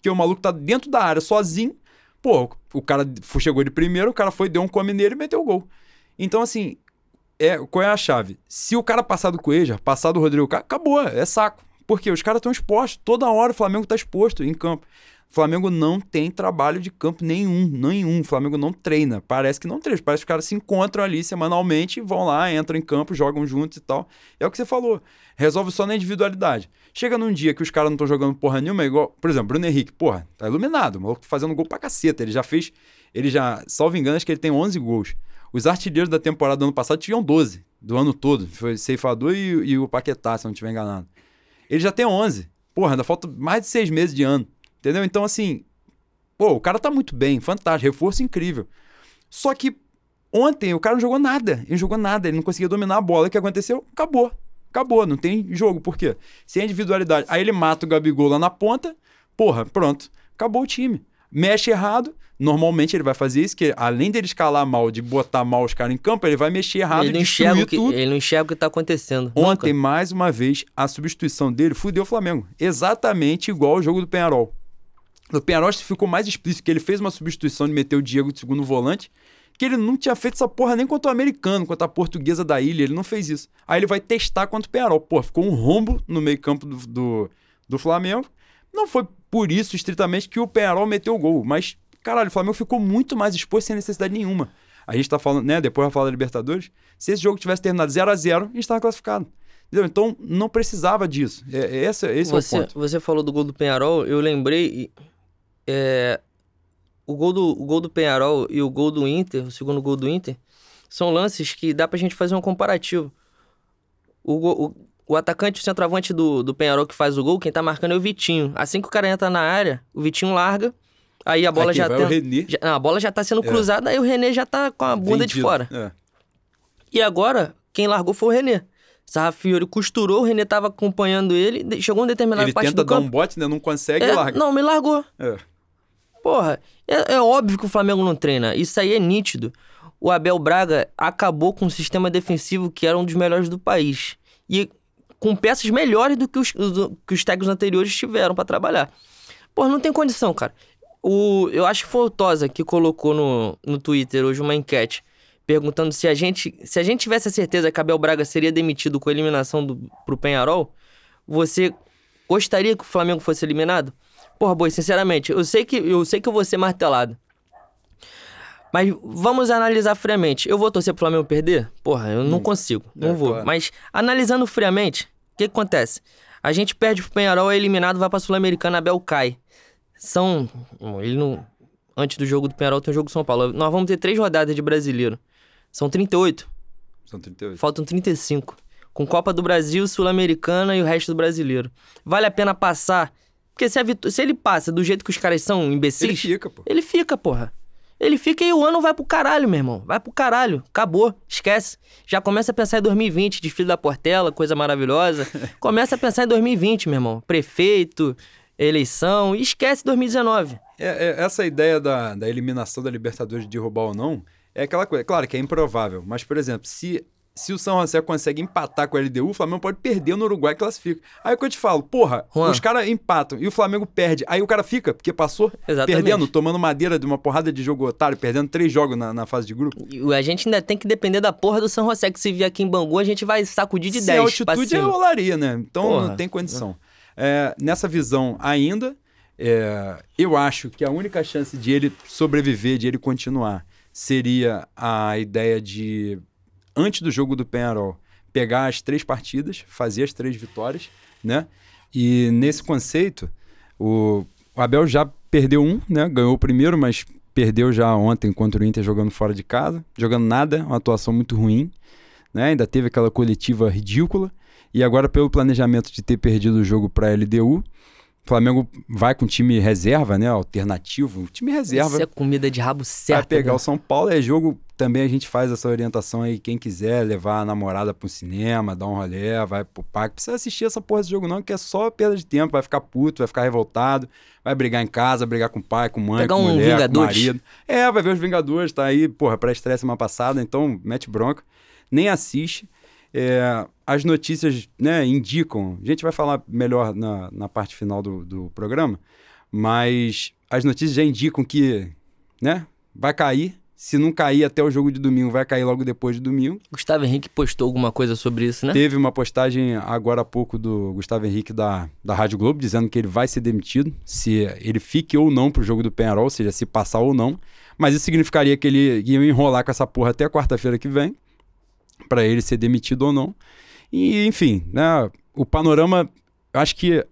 que o maluco tá dentro da área sozinho. Pô, o cara chegou de primeiro, o cara foi, deu um come nele e meteu o gol. Então, assim, é, qual é a chave? Se o cara passar do Coelho, passar do Rodrigo Caio, acabou, é saco. Porque os caras estão expostos. Toda hora o Flamengo tá exposto em campo. Flamengo não tem trabalho de campo nenhum, nenhum. O Flamengo não treina. Parece que não treina. Parece que os caras se encontram ali semanalmente, vão lá, entram em campo, jogam juntos e tal. É o que você falou. Resolve só na individualidade. Chega num dia que os caras não estão jogando porra nenhuma, é igual, por exemplo, Bruno Henrique, porra, tá iluminado, o maluco fazendo gol pra caceta. Ele já fez, ele já, salvo engano, acho que ele tem 11 gols. Os artilheiros da temporada do ano passado tinham 12, do ano todo. Foi Ceifador e, e o Paquetá, se não estiver enganado. Ele já tem 11. Porra, ainda falta mais de seis meses de ano. Entendeu? Então, assim, pô, o cara tá muito bem, fantástico, reforço incrível. Só que ontem o cara não jogou nada. Ele não jogou nada, ele não conseguia dominar a bola. O que aconteceu? Acabou. Acabou, não tem jogo. Por quê? Sem individualidade. Aí ele mata o Gabigol lá na ponta, porra, pronto. Acabou o time. Mexe errado, normalmente ele vai fazer isso, que além dele escalar mal, de botar mal os caras em campo, ele vai mexer errado, Ele não, enxerga o que, tudo. ele não enxerga o que tá acontecendo. Ontem, Nunca. mais uma vez, a substituição dele fudeu o Flamengo. Exatamente igual ao jogo do Penharol. No Penharol ficou mais explícito que ele fez uma substituição de meter o Diego de segundo volante, que ele não tinha feito essa porra nem contra o americano, contra a portuguesa da ilha, ele não fez isso. Aí ele vai testar contra o Penharol. Pô, ficou um rombo no meio campo do, do, do Flamengo. Não foi por isso, estritamente, que o Penharol meteu o gol, mas, caralho, o Flamengo ficou muito mais exposto sem necessidade nenhuma. A gente tá falando, né, depois vai falar da Libertadores, se esse jogo tivesse terminado 0 a 0 a gente tava classificado. Entendeu? Então, não precisava disso. É, é esse esse você, é o ponto. você falou do gol do Penharol, eu lembrei. e, é, o, gol do, o gol do Penharol e o gol do Inter, o segundo gol do Inter, são lances que dá pra gente fazer um comparativo. O, o, o atacante, o centroavante do, do Penharol que faz o gol, quem tá marcando é o Vitinho. Assim que o cara entra na área, o Vitinho larga, aí a bola Aqui já René. já- não, a bola já tá sendo É. cruzada, aí o René já tá com a bunda de vendido. fora. É. E agora, quem largou foi o René. Sarrafiori costurou, o René tava acompanhando ele, de- chegou um determinado Ele parte tenta do dar campo. um bote, né? Não consegue É, larga. não, me largou. É. Porra, é, é óbvio que o Flamengo não treina. Isso aí é nítido. O Abel Braga acabou com um sistema defensivo que era um dos melhores do país. E com peças melhores do que os, do- que os técnicos anteriores tiveram pra trabalhar. Porra, não tem condição, cara. O, eu acho que foi o Tosa que colocou no, no Twitter hoje uma enquete perguntando se a gente se a gente tivesse a certeza que Abel Braga seria demitido com a eliminação do, pro Penharol, você gostaria que o Flamengo fosse eliminado? Porra, boi, sinceramente, eu sei que eu sei que eu vou ser martelado. Mas vamos analisar friamente. Eu vou torcer pro Flamengo perder? Porra, eu não consigo. Não É, vou. claro. Mas analisando friamente, o que, que acontece? A gente perde pro Penharol, é eliminado, vai pra Sul-Americana, Abel cai. São. Ele não. Antes do jogo do Penharol tem o jogo do São Paulo. Nós vamos ter três rodadas de brasileiro. São 38. São 38. Faltam 35. Com Copa do Brasil, Sul-Americana e o resto do brasileiro. Vale a pena passar? Porque se, a vitu- se ele passa do jeito que os caras são imbecis, Ele fica, pô. ele fica, porra. Ele fica e o ano vai pro caralho, meu irmão. Vai pro caralho. Acabou. Esquece. Já começa a pensar em 2020, desfile da Portela, coisa maravilhosa. Começa a pensar em 2020, meu irmão. Prefeito, eleição. E esquece 2019. É, é, essa ideia da, da eliminação da Libertadores de derrubar ou não é aquela coisa. Claro que é improvável, mas, por exemplo, se se o São José consegue empatar com a LDU, o Flamengo pode perder no Uruguai e classifica. Aí é o que eu te falo, porra, Juan. os caras empatam e o Flamengo perde. Aí o cara fica, porque passou, Exatamente. perdendo, tomando madeira de uma porrada de jogo otário, perdendo três jogos na, na fase de grupo. E A gente ainda tem que depender da porra do São José, que se vier aqui em Bangu, a gente vai sacudir de se 10 a altitude é rolaria, né? Então Porra. não tem condição. É, nessa visão ainda, é, eu acho que a única chance de ele sobreviver, de ele continuar, seria a ideia de, antes do jogo do Penharol, pegar as três partidas, fazer as três vitórias, né? E nesse conceito, o Abel já perdeu um, né? Ganhou o primeiro, mas perdeu já ontem contra o Inter jogando fora de casa, jogando nada, uma atuação muito ruim, né? Ainda teve aquela coletiva ridícula. E agora, pelo planejamento de ter perdido o jogo para a LDU, o Flamengo vai com time reserva, né? Alternativo, time reserva. Isso é comida de rabo Vai certo. pegar né? o São Paulo, é jogo. Também a gente faz essa orientação aí. Quem quiser levar a namorada pro cinema, dar um rolê, vai pro parque. Precisa assistir essa porra desse jogo, não, que é só perda de tempo. Vai ficar puto, vai ficar revoltado, vai brigar em casa, brigar com o pai, com mãe, Pegar com um mulher, com Vingadores. marido. É, vai ver os Vingadores, tá aí, porra, pré-estreia semana passada, então mete bronca. Nem assiste. É, as notícias né, indicam, a gente vai falar melhor na, na parte final do, do programa, mas as notícias já indicam que né, vai cair. Se não cair até o jogo de domingo, vai cair logo depois de domingo. Gustavo Henrique postou alguma coisa sobre isso, né? Teve uma postagem agora há pouco do Gustavo Henrique da, da Rádio Globo dizendo que ele vai ser demitido, se ele fique ou não pro jogo do Penharol, ou seja, se passar ou não. Mas isso significaria que ele ia enrolar com essa porra até quarta-feira que vem, para ele ser demitido ou não. E, enfim, né, o panorama, acho que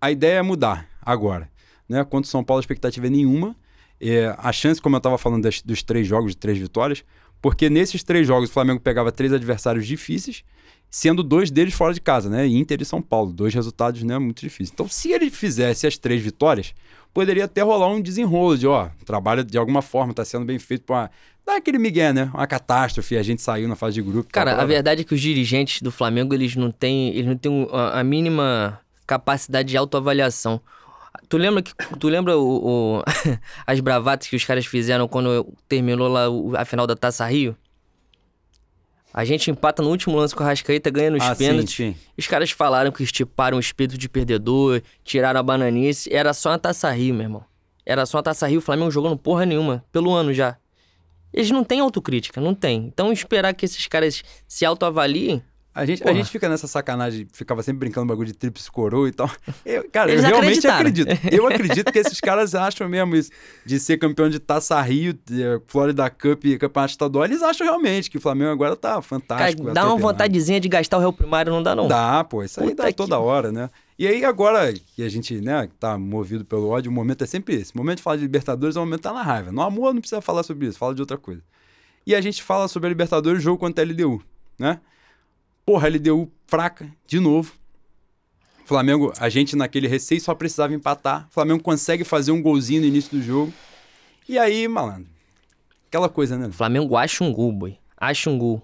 a ideia é mudar agora. Né? Quanto São Paulo, a expectativa é nenhuma. É, a chance, como eu estava falando das- dos três jogos, de três vitórias, porque nesses três jogos o Flamengo pegava três adversários difíceis, sendo dois deles fora de casa, né? Inter e São Paulo, dois resultados né, muito difíceis. Então, se ele fizesse as três vitórias, poderia até rolar um desenrolo de, ó, trabalho de alguma forma está sendo bem feito para dar aquele migué, né? Uma catástrofe, a gente saiu na fase de grupo. Cara, tal, a verdade é que os dirigentes do Flamengo, eles não têm, eles não têm a, a mínima capacidade de autoavaliação. Tu lembra que tu lembra o, o- as bravatas que os caras fizeram quando terminou lá o- a final da Taça Rio? A gente empata no último lance com a Rascaeta, ganha nos Ah, sim, pênaltis. sim. Os caras falaram que estiparam o espírito de perdedor, tiraram a bananice. Era só uma Taça Rio, meu irmão. Era só uma Taça Rio, o Flamengo jogando porra nenhuma, pelo ano já. Eles não têm autocrítica, não tem. Então esperar que esses caras se autoavaliem, A gente, a gente fica nessa sacanagem, ficava sempre brincando bagulho de tríplice coroa e tal. Eu, cara, Eles eu realmente acredito. Eu acredito que esses caras acham mesmo isso, de ser campeão de Taça Rio, de, eh, Florida Cup e Campeonato Estadual. Eles acham realmente que o Flamengo agora tá cara, fantástico. dá uma vontadezinha de gastar o réu primário, não dá não. Dá, pô, isso aí Puta dá que- toda hora, né? E aí agora que a gente, né, tá movido pelo ódio, o momento é sempre esse. O momento de falar de Libertadores é o momento tá na raiva. No amor não precisa falar sobre isso, fala de outra coisa. E a gente fala sobre a Libertadores, jogo contra a LDU, né? Porra, LDU fraca, de novo. Flamengo, a gente naquele receio só precisava empatar. Flamengo consegue fazer um golzinho no início do jogo. E aí, malandro, aquela coisa, né? O Flamengo acha um gol, boy. Acha um gol.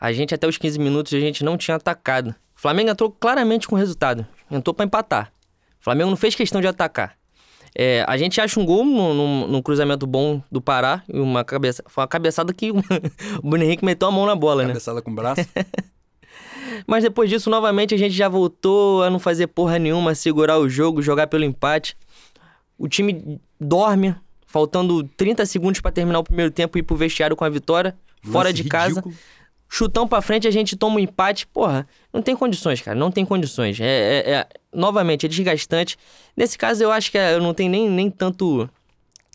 A gente até os 15 minutos a gente não tinha atacado. O Flamengo entrou claramente com o resultado. Entrou pra empatar. O Flamengo não fez questão de atacar. É, a gente acha um gol num, cruzamento bom do Pará. E uma cabeça, foi uma cabeçada que o Bruno Henrique meteu a mão na bola, né? Cabeçada com o braço. Mas depois disso, novamente, a gente já voltou a não fazer porra nenhuma, segurar o jogo, jogar pelo empate. O time dorme, faltando 30 segundos pra terminar o primeiro tempo e ir pro vestiário com a vitória, fora de casa. ridículo. Chutão pra frente, a gente toma um empate. Porra, não tem condições, cara. Não tem condições. É, é- é- novamente, é desgastante. Nesse caso, eu acho que é- não tem nem, nem tanto,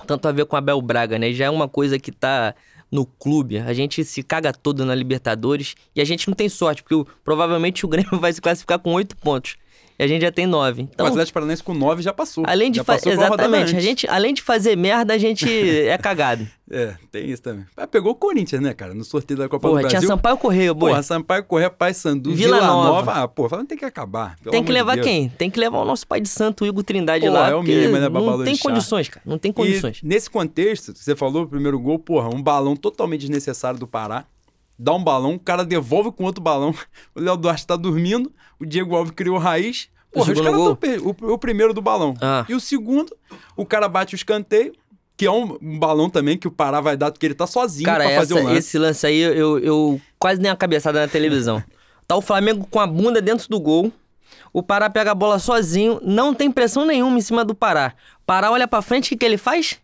tanto a ver com a Bel Braga, né? Já é uma coisa que tá no clube. A gente se caga todo na Libertadores e a gente não tem sorte, porque provavelmente o Grêmio vai se classificar com oito pontos. E a gente já tem nove. Então, o Atlético Paranaense com 9 já passou. além de fazer. Exatamente. A gente, além de fazer merda, a gente é cagado. É, tem isso também. Mas pegou o Corinthians, né, cara? No sorteio da Copa Porra, do tinha Brasil. Sampaio Correia, boi. Porra, Sampaio Correia, Pai Sandu, Vila Vila, Nova. Nova. Ah, porra, não tem que acabar. Tem que levar Deus. quem? Tem que levar o nosso pai de santo, Igor Trindade Pô, lá. é o mínimo, né, Não tem condições, cara. Não tem condições. E nesse contexto, você falou o primeiro gol, porra, um balão totalmente desnecessário do Pará. Dá um balão, o cara devolve com outro balão. O Léo Duarte tá dormindo, o Diego Alves criou raiz. Porra, os segundo caras tão per- o, o primeiro do balão. Ah. E o segundo, o cara bate o escanteio, que é um, um balão também que o Pará vai dar, porque ele tá sozinho Cara, pra fazer essa- o lance. esse lance aí, eu, eu quase nem uma cabeçada na televisão. Tá o Flamengo com a bunda dentro do gol. O Pará pega a bola sozinho, não tem pressão nenhuma em cima do Pará. Pará olha pra frente, o que, que ele faz?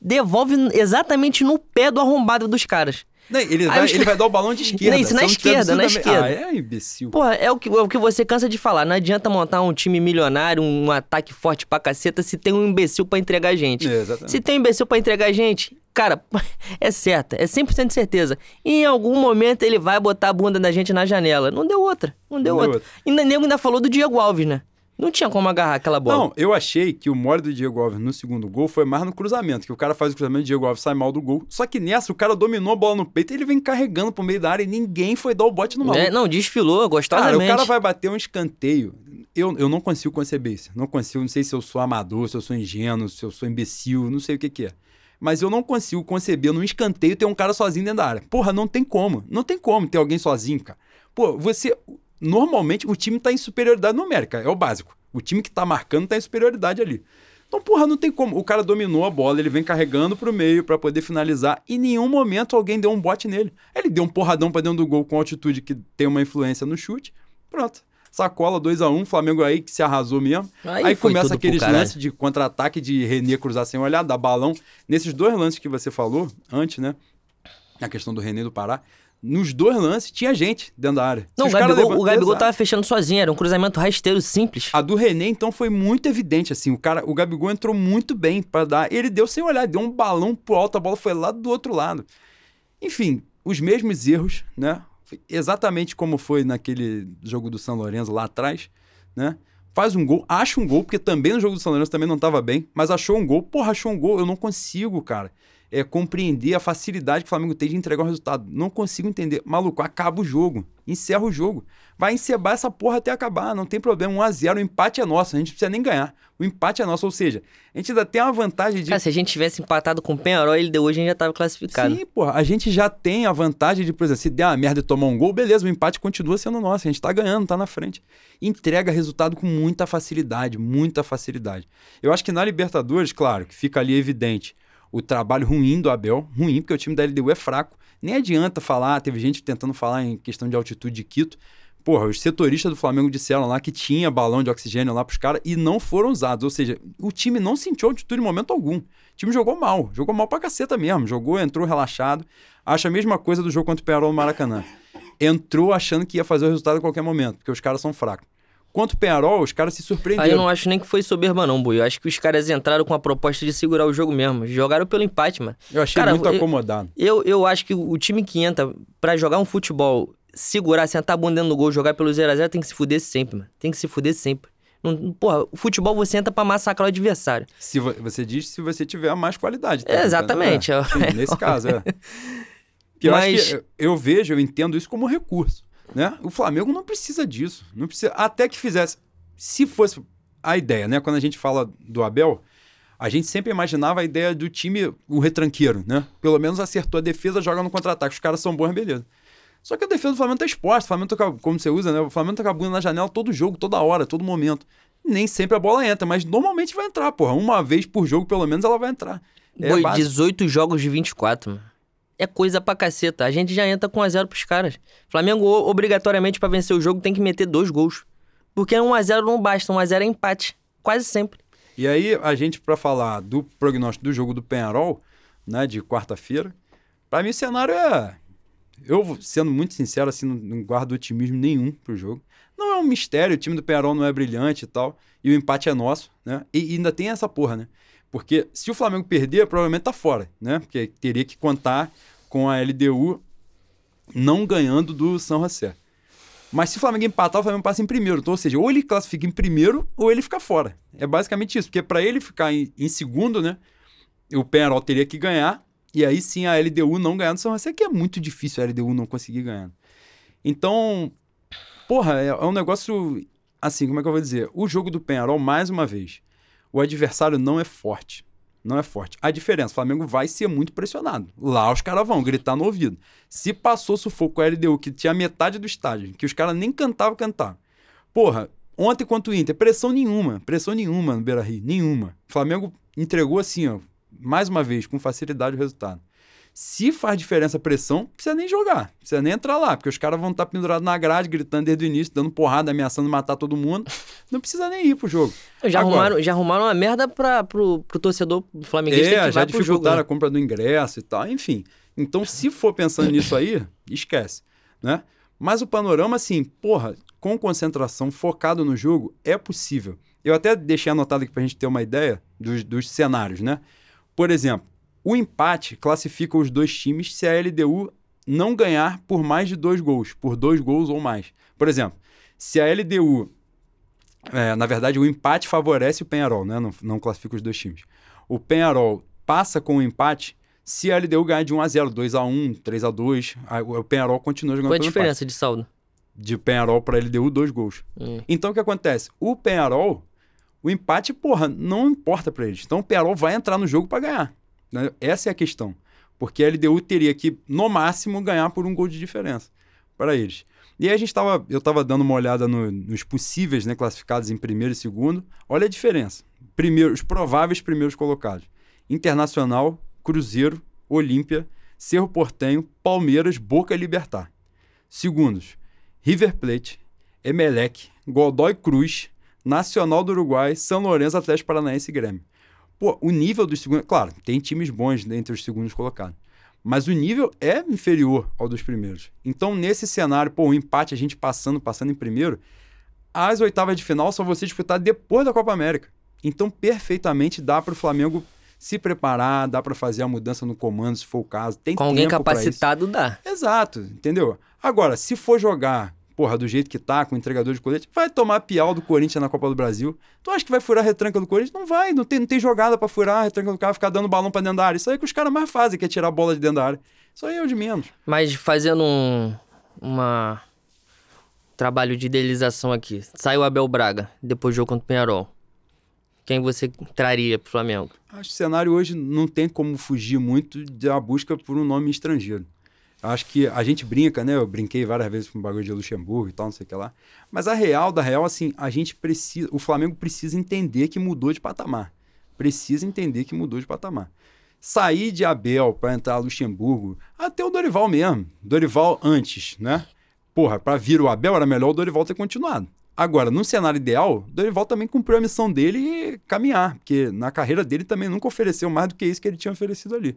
Devolve exatamente no pé do arrombado dos caras. Não, ele, vai, ele vai dar o balão de esquerda. Não, isso na esquerda, na esquerda. Ah, é imbecil. Porra, é o, que, é o que você cansa de falar. Não adianta montar um time milionário, um ataque forte pra caceta, se tem um imbecil pra entregar a gente. É, exatamente. Se tem um imbecil pra entregar a gente, cara, é certa, é 100% de certeza. Em algum momento ele vai botar a bunda da gente na janela. Não deu outra, não deu não outra. Deu outra. E nego ainda falou do Diego Alves, né? Não tinha como agarrar aquela bola. Não, eu achei que o mole do Diego Alves no segundo gol foi mais no cruzamento, que o cara faz o cruzamento, o Diego Alves sai mal do gol. Só que nessa, o cara dominou a bola no peito e ele vem carregando pro meio da área e ninguém foi dar o bote no maluco. É, não, desfilou gostosamente. Cara, o cara vai bater um escanteio. Eu, eu não consigo conceber isso. Não consigo, não sei se eu sou amador, se eu sou ingênuo, se eu sou imbecil, não sei o que que é. Mas eu não consigo conceber num escanteio ter um cara sozinho dentro da área. Porra, não tem como. Não tem como ter alguém sozinho, cara. Pô, você. Normalmente o time tá em superioridade numérica, é o básico. O time que tá marcando tá em superioridade ali. Então, porra, não tem como. O cara dominou a bola, ele vem carregando pro meio para poder finalizar. E em nenhum momento alguém deu um bote nele. Ele deu um porradão pra dentro do gol com altitude que tem uma influência no chute. Pronto. Sacola 2 a 1 um, Flamengo aí que se arrasou mesmo. Aí, aí começa aqueles lances de contra-ataque de René cruzar sem olhar, dar balão. Nesses dois lances que você falou antes, né? A questão do René do Pará nos dois lances tinha gente dentro da área. Não, o Gabigol, o Gabigol tava fechando sozinho, era um cruzamento rasteiro simples. A do René, então, foi muito evidente, assim, o cara, o Gabigol entrou muito bem para dar, ele deu sem olhar, deu um balão pro alto, a bola foi lá do outro lado. Enfim, os mesmos erros, né? Exatamente como foi naquele jogo do São Lourenço lá atrás, né? Faz um gol, acha um gol, porque também no jogo do São Lourenço também não tava bem, mas achou um gol. Porra, achou um gol, eu não consigo, cara é, compreender a facilidade que o Flamengo tem de entregar o resultado. Não consigo entender. Maluco, acaba o jogo. Encerra o jogo. Vai encebar essa porra até acabar. Não tem problema. 1x0. O empate é nosso. A gente não precisa nem ganhar. O empate é nosso. Ou seja, a gente ainda tem uma vantagem de. Cara, se a gente tivesse empatado com o Penharol, ele deu hoje, a gente já tava classificado. Sim, porra. A gente já tem a vantagem de, por exemplo, se der uma merda e tomar um gol, beleza, o empate continua sendo nosso. A gente tá ganhando, tá na frente. Entrega resultado com muita facilidade. Muita facilidade. Eu acho que na Libertadores, claro, que fica ali evidente o trabalho ruim do Abel, ruim, porque o time da LDU é fraco. Nem adianta falar, teve gente tentando falar em questão de altitude de Quito. Porra, os setoristas do Flamengo disseram lá que tinha balão de oxigênio lá pros caras e não foram usados. Ou seja, o time não sentiu altitude em momento algum. O time jogou mal, jogou mal pra caceta mesmo. Jogou, entrou relaxado. Acho a mesma coisa do jogo contra o Penarol no Maracanã. Entrou achando que ia fazer o resultado a qualquer momento, porque os caras são fracos. Quanto o Penharol, os caras se surpreenderam. Aí eu não acho nem que foi soberba, não, Bui. Eu acho que os caras entraram com a proposta de segurar o jogo mesmo. Jogaram pelo empate, mano. Eu achei cara, muito eu, acomodado. Eu, eu acho que o time que entra pra jogar um futebol, segurar, sentar a bunda dentro do gol, jogar pelo 0x0, tem que se fuder sempre, mano. Tem que se fuder sempre. Não, porra, o futebol você entra pra massacrar o adversário. Se vo você diz se você tiver mais qualidade. É, exatamente. É. Sim, nesse caso, é. eu Mas... acho que eu vejo, eu entendo isso como recurso. Né? O Flamengo não precisa disso. Não precisa, até que fizesse. Se fosse a ideia, né? Quando a gente fala do Abel, a gente sempre imaginava a ideia do time, o retranqueiro, né? Pelo menos acertou a defesa, joga no contra-ataque. Os caras são bons, beleza. Só que a defesa do Flamengo tá exposta. O Flamengo tá, como você usa, né? O Flamengo tá acabando na janela todo jogo, toda hora, todo momento. Nem sempre a bola entra, mas normalmente vai entrar, porra. Uma vez por jogo, pelo menos, ela vai entrar. É Boi, 18 jogos de 24, mano é coisa pra caceta. A gente já entra com 1 a 0 pros caras. Flamengo, obrigatoriamente, para vencer o jogo, tem que meter dois gols. Porque 1 a 0 não basta, 1 a 0 é empate. Quase sempre. E aí, a gente, para falar do prognóstico do jogo do Penharol, né, de quarta-feira, para mim o cenário é. Eu, sendo muito sincero, assim, não, guardo otimismo nenhum pro jogo. Não é um mistério, o time do Penharol não é brilhante e tal, e o empate é nosso, né? E, e ainda tem essa porra, né? Porque se o Flamengo perder, provavelmente tá fora, né? Porque teria que contar com a LDU não ganhando do São José. Mas se o Flamengo empatar, o Flamengo passa em primeiro. Então, ou seja, ou ele classifica em primeiro ou ele fica fora. É basicamente isso. Porque para ele ficar em, em, segundo, né? O Penarol teria que ganhar. E aí sim a LDU não ganhar do São José, que é muito difícil a LDU não conseguir ganhar. Então, porra, é, é um negócio. Assim, como é que eu vou dizer? O jogo do Penarol, mais uma vez, o adversário não é forte. Não é forte. A diferença, o Flamengo vai ser muito pressionado. Lá os caras vão gritar no ouvido. Se passou sufoco com a LDU, que tinha metade do estádio, que os caras nem cantavam, cantavam. Porra, ontem quanto o Inter, pressão nenhuma. Pressão nenhuma no Beira-Rio. Nenhuma. O Flamengo entregou assim, ó, mais uma vez, com facilidade o resultado. Se faz diferença a pressão, não precisa nem jogar, não precisa nem entrar lá, porque os caras vão estar pendurados na grade, gritando desde o início, dando porrada, ameaçando matar todo mundo. Não precisa nem ir pro jogo. Já, Agora- arrumaram, já arrumaram uma merda pra, pro, pro torcedor flamenguista É, que já pro jogo. dificultaram né? a compra do ingresso e tal, enfim. Então, se for pensando nisso aí, esquece, né? Mas o panorama, assim, porra, com concentração, focado no jogo, é possível. Eu até deixei anotado aqui pra gente ter uma ideia dos, dos cenários, né? Por exemplo, o empate classifica os dois times se a LDU não ganhar por mais de dois gols, por dois gols ou mais. Por exemplo, se a LDU é, na verdade, o empate favorece o Penharol, né? Não, não classifica os dois times. O Penharol passa com o empate se a LDU ganhar de 1x0, 2x1, 3x2. aí O Penharol continua jogando Qual a diferença de saldo? De Penharol para LDU, dois gols. Hum. Então o que acontece? O Penharol, o empate, porra, não importa para eles. Então o Penharol vai entrar no jogo para ganhar. Né? Essa é a questão. Porque a LDU teria que, no máximo, ganhar por um gol de diferença para eles. E aí a gente tava, eu estava dando uma olhada no- nos possíveis né, classificados em primeiro e segundo. Olha a diferença. Primeiro, os prováveis primeiros colocados. Internacional, Cruzeiro, Olímpia, Cerro Portenho, Palmeiras, Boca Libertar. Segundos, River Plate, Emelec, Godoy Cruz, Nacional do Uruguai, São Lourenço, Atlético Paranaense e Grêmio. Pô, o nível dos segundos... Claro, tem times bons entre os segundos colocados. Mas o nível é inferior ao dos primeiros. Então, nesse cenário, pô, o empate, a gente passando, passando em primeiro, as oitavas de final só você disputar depois da Copa América. Então, perfeitamente dá para o Flamengo se preparar, dá para fazer a mudança no comando, se for o caso. Tem Com alguém capacitado dá. Exato, entendeu? Agora, se for jogar, porra, do jeito que tá, com o entregador de colete, vai tomar piau do Corinthians na Copa do Brasil. Tu acha que vai furar a retranca do Corinthians? Não vai, não tem, não tem jogada pra furar a retranca do cara, ficar dando balão pra dentro da área. Isso aí é que os caras mais fazem, que é tirar a bola de dentro da área. Isso aí é o de menos. Mas fazendo um uma trabalho de idealização aqui. Sai o Abel Braga, depois do jogo contra o Penharol. Quem você traria pro Flamengo? Acho que o cenário hoje não tem como fugir muito da busca por um nome estrangeiro. Acho que a gente brinca, né? Eu brinquei várias vezes com o bagulho de Luxemburgo e tal, não sei o que lá. Mas a real, da real, assim, a gente precisa. O Flamengo precisa entender que mudou de patamar. Precisa entender que mudou de patamar. Sair de Abel para entrar Luxemburgo, até o Dorival mesmo. Dorival antes, né? Porra, para vir o Abel era melhor o Dorival ter continuado. Agora, no cenário ideal, Dorival também cumpriu a missão dele e caminhar, porque na carreira dele também nunca ofereceu mais do que isso que ele tinha oferecido ali.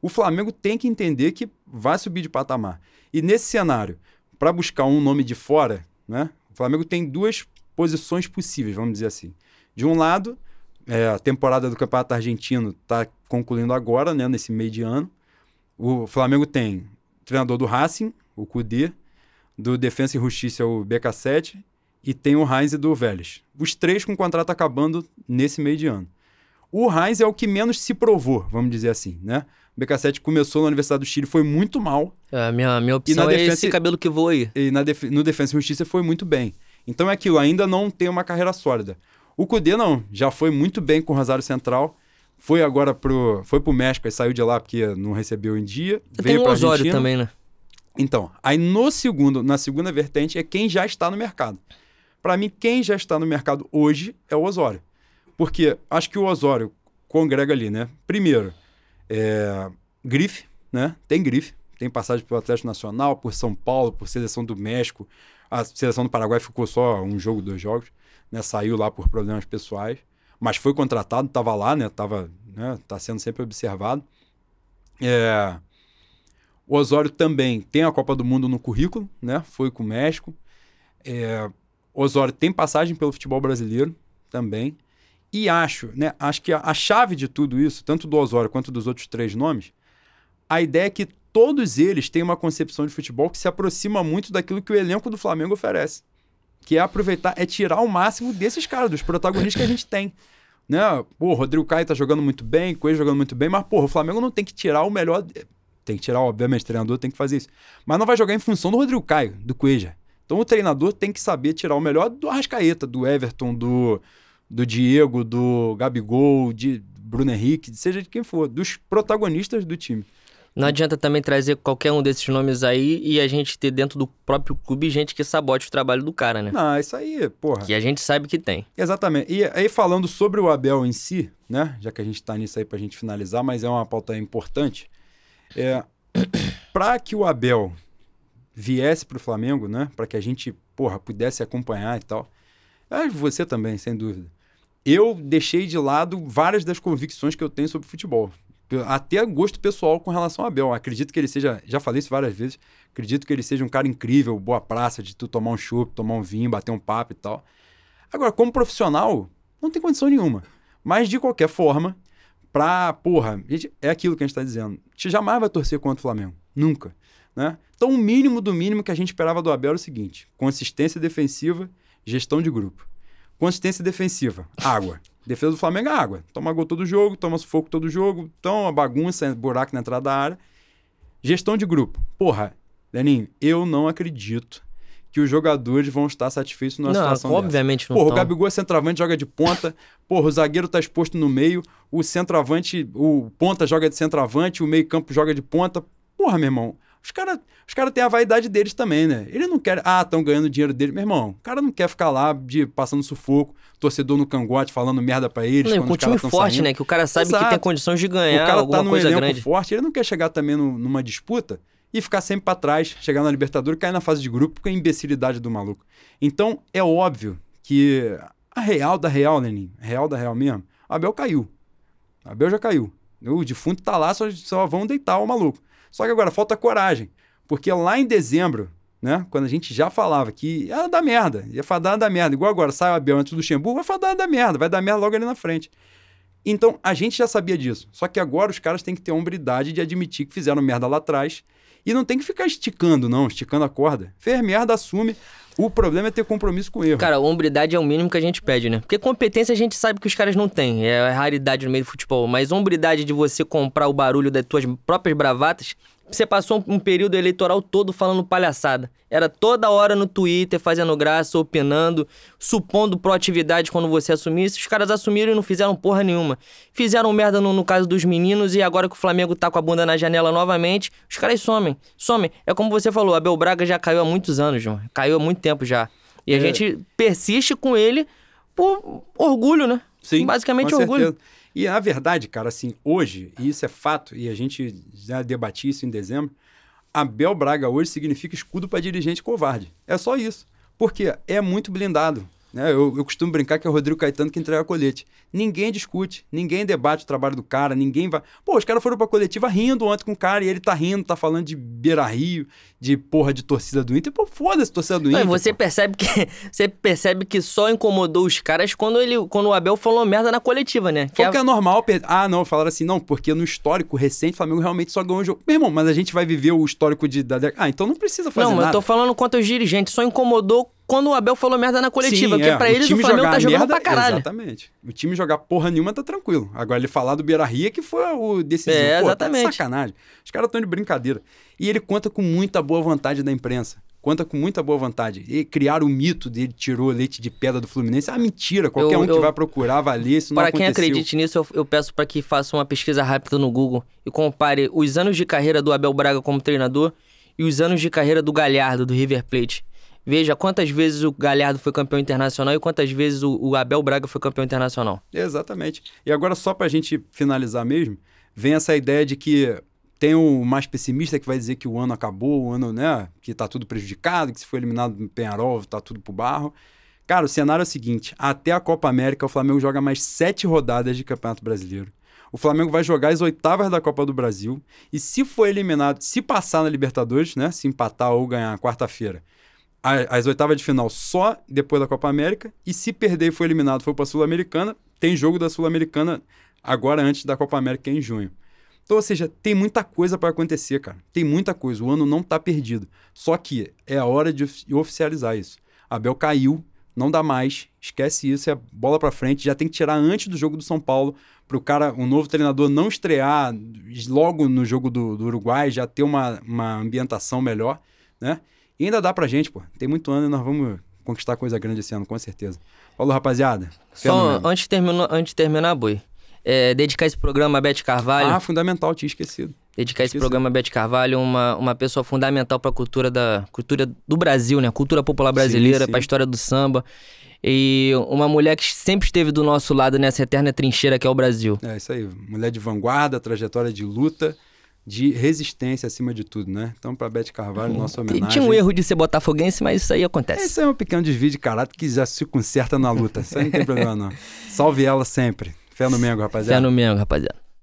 O Flamengo tem que entender que vai subir de patamar. E nesse cenário, para buscar um nome de fora, né? O Flamengo tem duas posições possíveis, vamos dizer assim. De um lado, é, a temporada do Campeonato Argentino está concluindo agora, né, nesse meio de ano. O Flamengo tem treinador do Racing, o Cudê, do Defensa e Justiça, o BK7, e tem o Heinz do Vélez. Os três com o contrato acabando nesse meio de ano. O Heinz é o que menos se provou, vamos dizer assim, né? O BK7 começou na Universidade do Chile, foi muito mal, A minha, minha opção na é defesa- esse cabelo que voa aí. e na def- no Defensa e Justiça foi muito bem. Então é aquilo, ainda não tem uma carreira sólida. O Cudê não, já foi muito bem com o Rosário Central, foi agora pro, foi pro México e saiu de lá porque não recebeu em dia, Tem veio o pra Osório Argentina. também, né? Então, aí no segundo, na segunda vertente é quem já está no mercado. Para mim, quem já está no mercado hoje é o Osório. Porque acho que o Osório congrega ali, né? Primeiro, é, grife, né? Tem grife. Tem passagem pelo Atlético Nacional, por São Paulo, por seleção do México. A seleção do Paraguai ficou só um jogo, dois jogos, né? Saiu lá por problemas pessoais, mas foi contratado, estava lá, né? Tava, né? Tá sendo sempre observado. É, o Osório também tem a Copa do Mundo no currículo, né? Foi com o México. É, Osório tem passagem pelo futebol brasileiro também. E acho, né? Acho que a, a chave de tudo isso, tanto do Osório quanto dos outros três nomes, a ideia é que todos eles têm uma concepção de futebol que se aproxima muito daquilo que o elenco do Flamengo oferece. Que é aproveitar, é tirar o máximo desses caras, dos protagonistas que a gente tem. Né? Pô, o Rodrigo Caio tá jogando muito bem, Coelho jogando muito bem, mas, porra, o Flamengo não tem que tirar o melhor. Tem que tirar, obviamente, o treinador tem que fazer isso. Mas não vai jogar em função do Rodrigo Caio, do Cueja. Então o treinador tem que saber tirar o melhor do Arrascaeta, do Everton, do, do Diego, do Gabigol, de Bruno Henrique, seja de quem for, dos protagonistas do time. Não adianta também trazer qualquer um desses nomes aí e a gente ter dentro do próprio clube gente que sabote o trabalho do cara, né? Não, isso aí, porra. Que a gente sabe que tem. Exatamente. E aí, falando sobre o Abel em si, né? Já que a gente tá nisso aí pra gente finalizar, mas é uma pauta importante. É, para que o Abel viesse para o Flamengo, né? Para que a gente, porra, pudesse acompanhar e tal. É, você também, sem dúvida. Eu deixei de lado várias das convicções que eu tenho sobre futebol. Até gosto pessoal com relação a Abel. Acredito que ele seja, já falei isso várias vezes, acredito que ele seja um cara incrível, boa praça, de tu tomar um chopp, tomar um vinho, bater um papo e tal. Agora, como profissional, não tem condição nenhuma. Mas, de qualquer forma, pra, porra, é aquilo que a gente tá dizendo. A gente jamais vai torcer contra o Flamengo. Nunca. Né? Então, o mínimo do mínimo que a gente esperava do Abel era o seguinte: consistência defensiva, gestão de grupo. Consistência defensiva, água. Defesa do Flamengo é água. Toma gol todo jogo, toma sufoco todo jogo, então uma bagunça, buraco na entrada da área. Gestão de grupo. Porra, Leninho, eu não acredito que os jogadores vão estar satisfeitos numa não, situação obviamente dessa. não Porra, tão. o Gabigol é centroavante, joga de ponta. Porra, o zagueiro tá exposto no meio. O centroavante, o ponta joga de centroavante, o meio campo joga de ponta. Porra, meu irmão, os caras os cara têm a vaidade deles também, né? Eles não querem, ah, estão ganhando dinheiro deles. Meu irmão, o cara não quer ficar lá de, passando sufoco, torcedor no cangote, falando merda pra eles. Não, com um time forte, saindo. né? Que o cara sabe que Exato. tem condições de O ganhar cara alguma tá num coisa elenco grande. forte, ele não quer chegar também no- numa disputa e ficar sempre pra trás, chegar na Libertadores e cair na fase de grupo com a imbecilidade do maluco. Então, é óbvio que a real da real, Lenin, a real da real mesmo, Abel caiu. Abel já caiu. O defunto tá lá, só, só vão deitar o maluco. Só que agora falta coragem. Porque lá em dezembro, né, quando a gente já falava que ia dar merda, ia fadar da merda, igual agora sai o Abel antes do Luxemburgo, vai fadar da merda, vai dar merda logo ali na frente. Então, a gente já sabia disso. Só que agora os caras têm que ter a hombridade de admitir que fizeram merda lá atrás. E não tem que ficar esticando, não, esticando a corda. Fez merda, assume. O problema é ter compromisso com o erro. Cara, hombridade é o mínimo que a gente pede, né? Porque competência a gente sabe que os caras não têm. É raridade no meio do futebol. Mas hombridade de você comprar o barulho das tuas próprias bravatas. Você passou um período eleitoral todo falando palhaçada. Era toda hora no Twitter fazendo graça, opinando, supondo proatividade quando você assumisse. Os caras assumiram e não fizeram porra nenhuma. Fizeram merda no, no caso dos meninos e agora que o Flamengo tá com a bunda na janela novamente, os caras somem. Somem. É como você falou, Abel Braga já caiu há muitos anos, João. Caiu há muito tempo já. E a É. gente persiste com ele por orgulho, né? Sim, Basicamente orgulho. certeza. E a verdade, cara, assim, hoje, e isso é fato, e a gente já debatia isso em dezembro, Abel Braga hoje significa escudo para dirigente covarde. É só isso. Porque é muito blindado. Né? Eu, eu costumo brincar que é o Rodrigo Caetano que entrega colete. Ninguém discute, ninguém debate o trabalho do cara, ninguém vai. Pô, os caras foram pra coletiva rindo ontem com o cara e ele tá rindo, tá falando de Beira Rio, de porra de torcida do Inter. Pô, foda-se, torcida do Não, Inter. e você pô. percebe que você percebe que só incomodou os caras quando ele quando o Abel falou merda na coletiva, né? Que é- que é normal. per- Ah, não, falaram assim, não, porque no histórico recente o Flamengo realmente só ganhou o jogo. Meu irmão, mas a gente vai viver o histórico de. Da... Ah, então não precisa fazer Não, mas eu nada. tô falando quanto os dirigentes, só incomodou quando o Abel falou merda na coletiva, Sim, porque é, pra eles o time Flamengo jogar tá jogando merda, pra caralho. Exatamente. O time jogar porra nenhuma tá tranquilo. Agora ele falar do Beira Ria que foi o decisivo. É, Pô, tá exatamente. sacanagem. Os caras estão de brincadeira. E ele conta com muita boa vontade da imprensa. Conta com muita boa vontade. E criar o mito dele tirou leite de pedra do Fluminense. Ah, mentira. Qualquer Eu- um que eu- vai procurar vai ler. Isso não Para quem acredite nisso, eu, eu peço pra que faça uma pesquisa rápida no Google e compare os anos de carreira do Abel Braga como treinador e os anos de carreira do Galhardo, do River Plate. Veja quantas vezes o Galhardo foi campeão internacional e quantas vezes o, o Abel Braga foi campeão internacional. Exatamente. E agora, só pra gente finalizar mesmo, vem essa ideia de que tem o mais pessimista que vai dizer que o ano acabou, o ano, né, que tá tudo prejudicado, que se foi eliminado no Penharol, tá tudo pro barro. Cara, o cenário é o seguinte: até a Copa América, o Flamengo joga mais sete rodadas de Campeonato Brasileiro. O Flamengo vai jogar as oitavas da Copa do Brasil. E se for eliminado, se passar na Libertadores, né? Se empatar ou ganhar quarta-feira, a- as oitavas de final só depois da Copa América. E se perder e for eliminado, for para a Sul-Americana, tem jogo da Sul-Americana agora antes da Copa América, em junho. Então, ou seja, tem muita coisa para acontecer, cara. Tem muita coisa. O ano não tá perdido. Só que é a hora de ofi- oficializar isso. Abel caiu, não dá mais. Esquece isso, é bola para frente. Já tem que tirar antes do jogo do São Paulo para o cara, um novo treinador não estrear logo no jogo do, do Uruguai, já ter uma, uma ambientação melhor, né? E ainda dá pra gente, pô. Tem muito ano e nós vamos conquistar coisa grande esse ano, com certeza. Falou, rapaziada. Só antes de, terminar, antes de terminar, Boi, é, dedicar esse programa a Beth Carvalho. Ah, fundamental, tinha esquecido. Dedicar esse programa a Beth Carvalho, uma, uma pessoa fundamental para a cultura da cultura do Brasil, né? Cultura popular brasileira, para a história do samba. E uma mulher que sempre esteve do nosso lado nessa eterna trincheira que é o Brasil. É isso aí. Mulher de vanguarda, trajetória de luta, de resistência acima de tudo, né? Então, pra Beth Carvalho, nossa homenagem. Tinha um erro de ser botafoguense, mas isso aí acontece. Esse é um pequeno desvio de caráter que já se conserta na luta. Isso aí não tem problema, não. Salve ela sempre. Fé no Mengo, rapaziada. Fé no Mengo, rapaziada.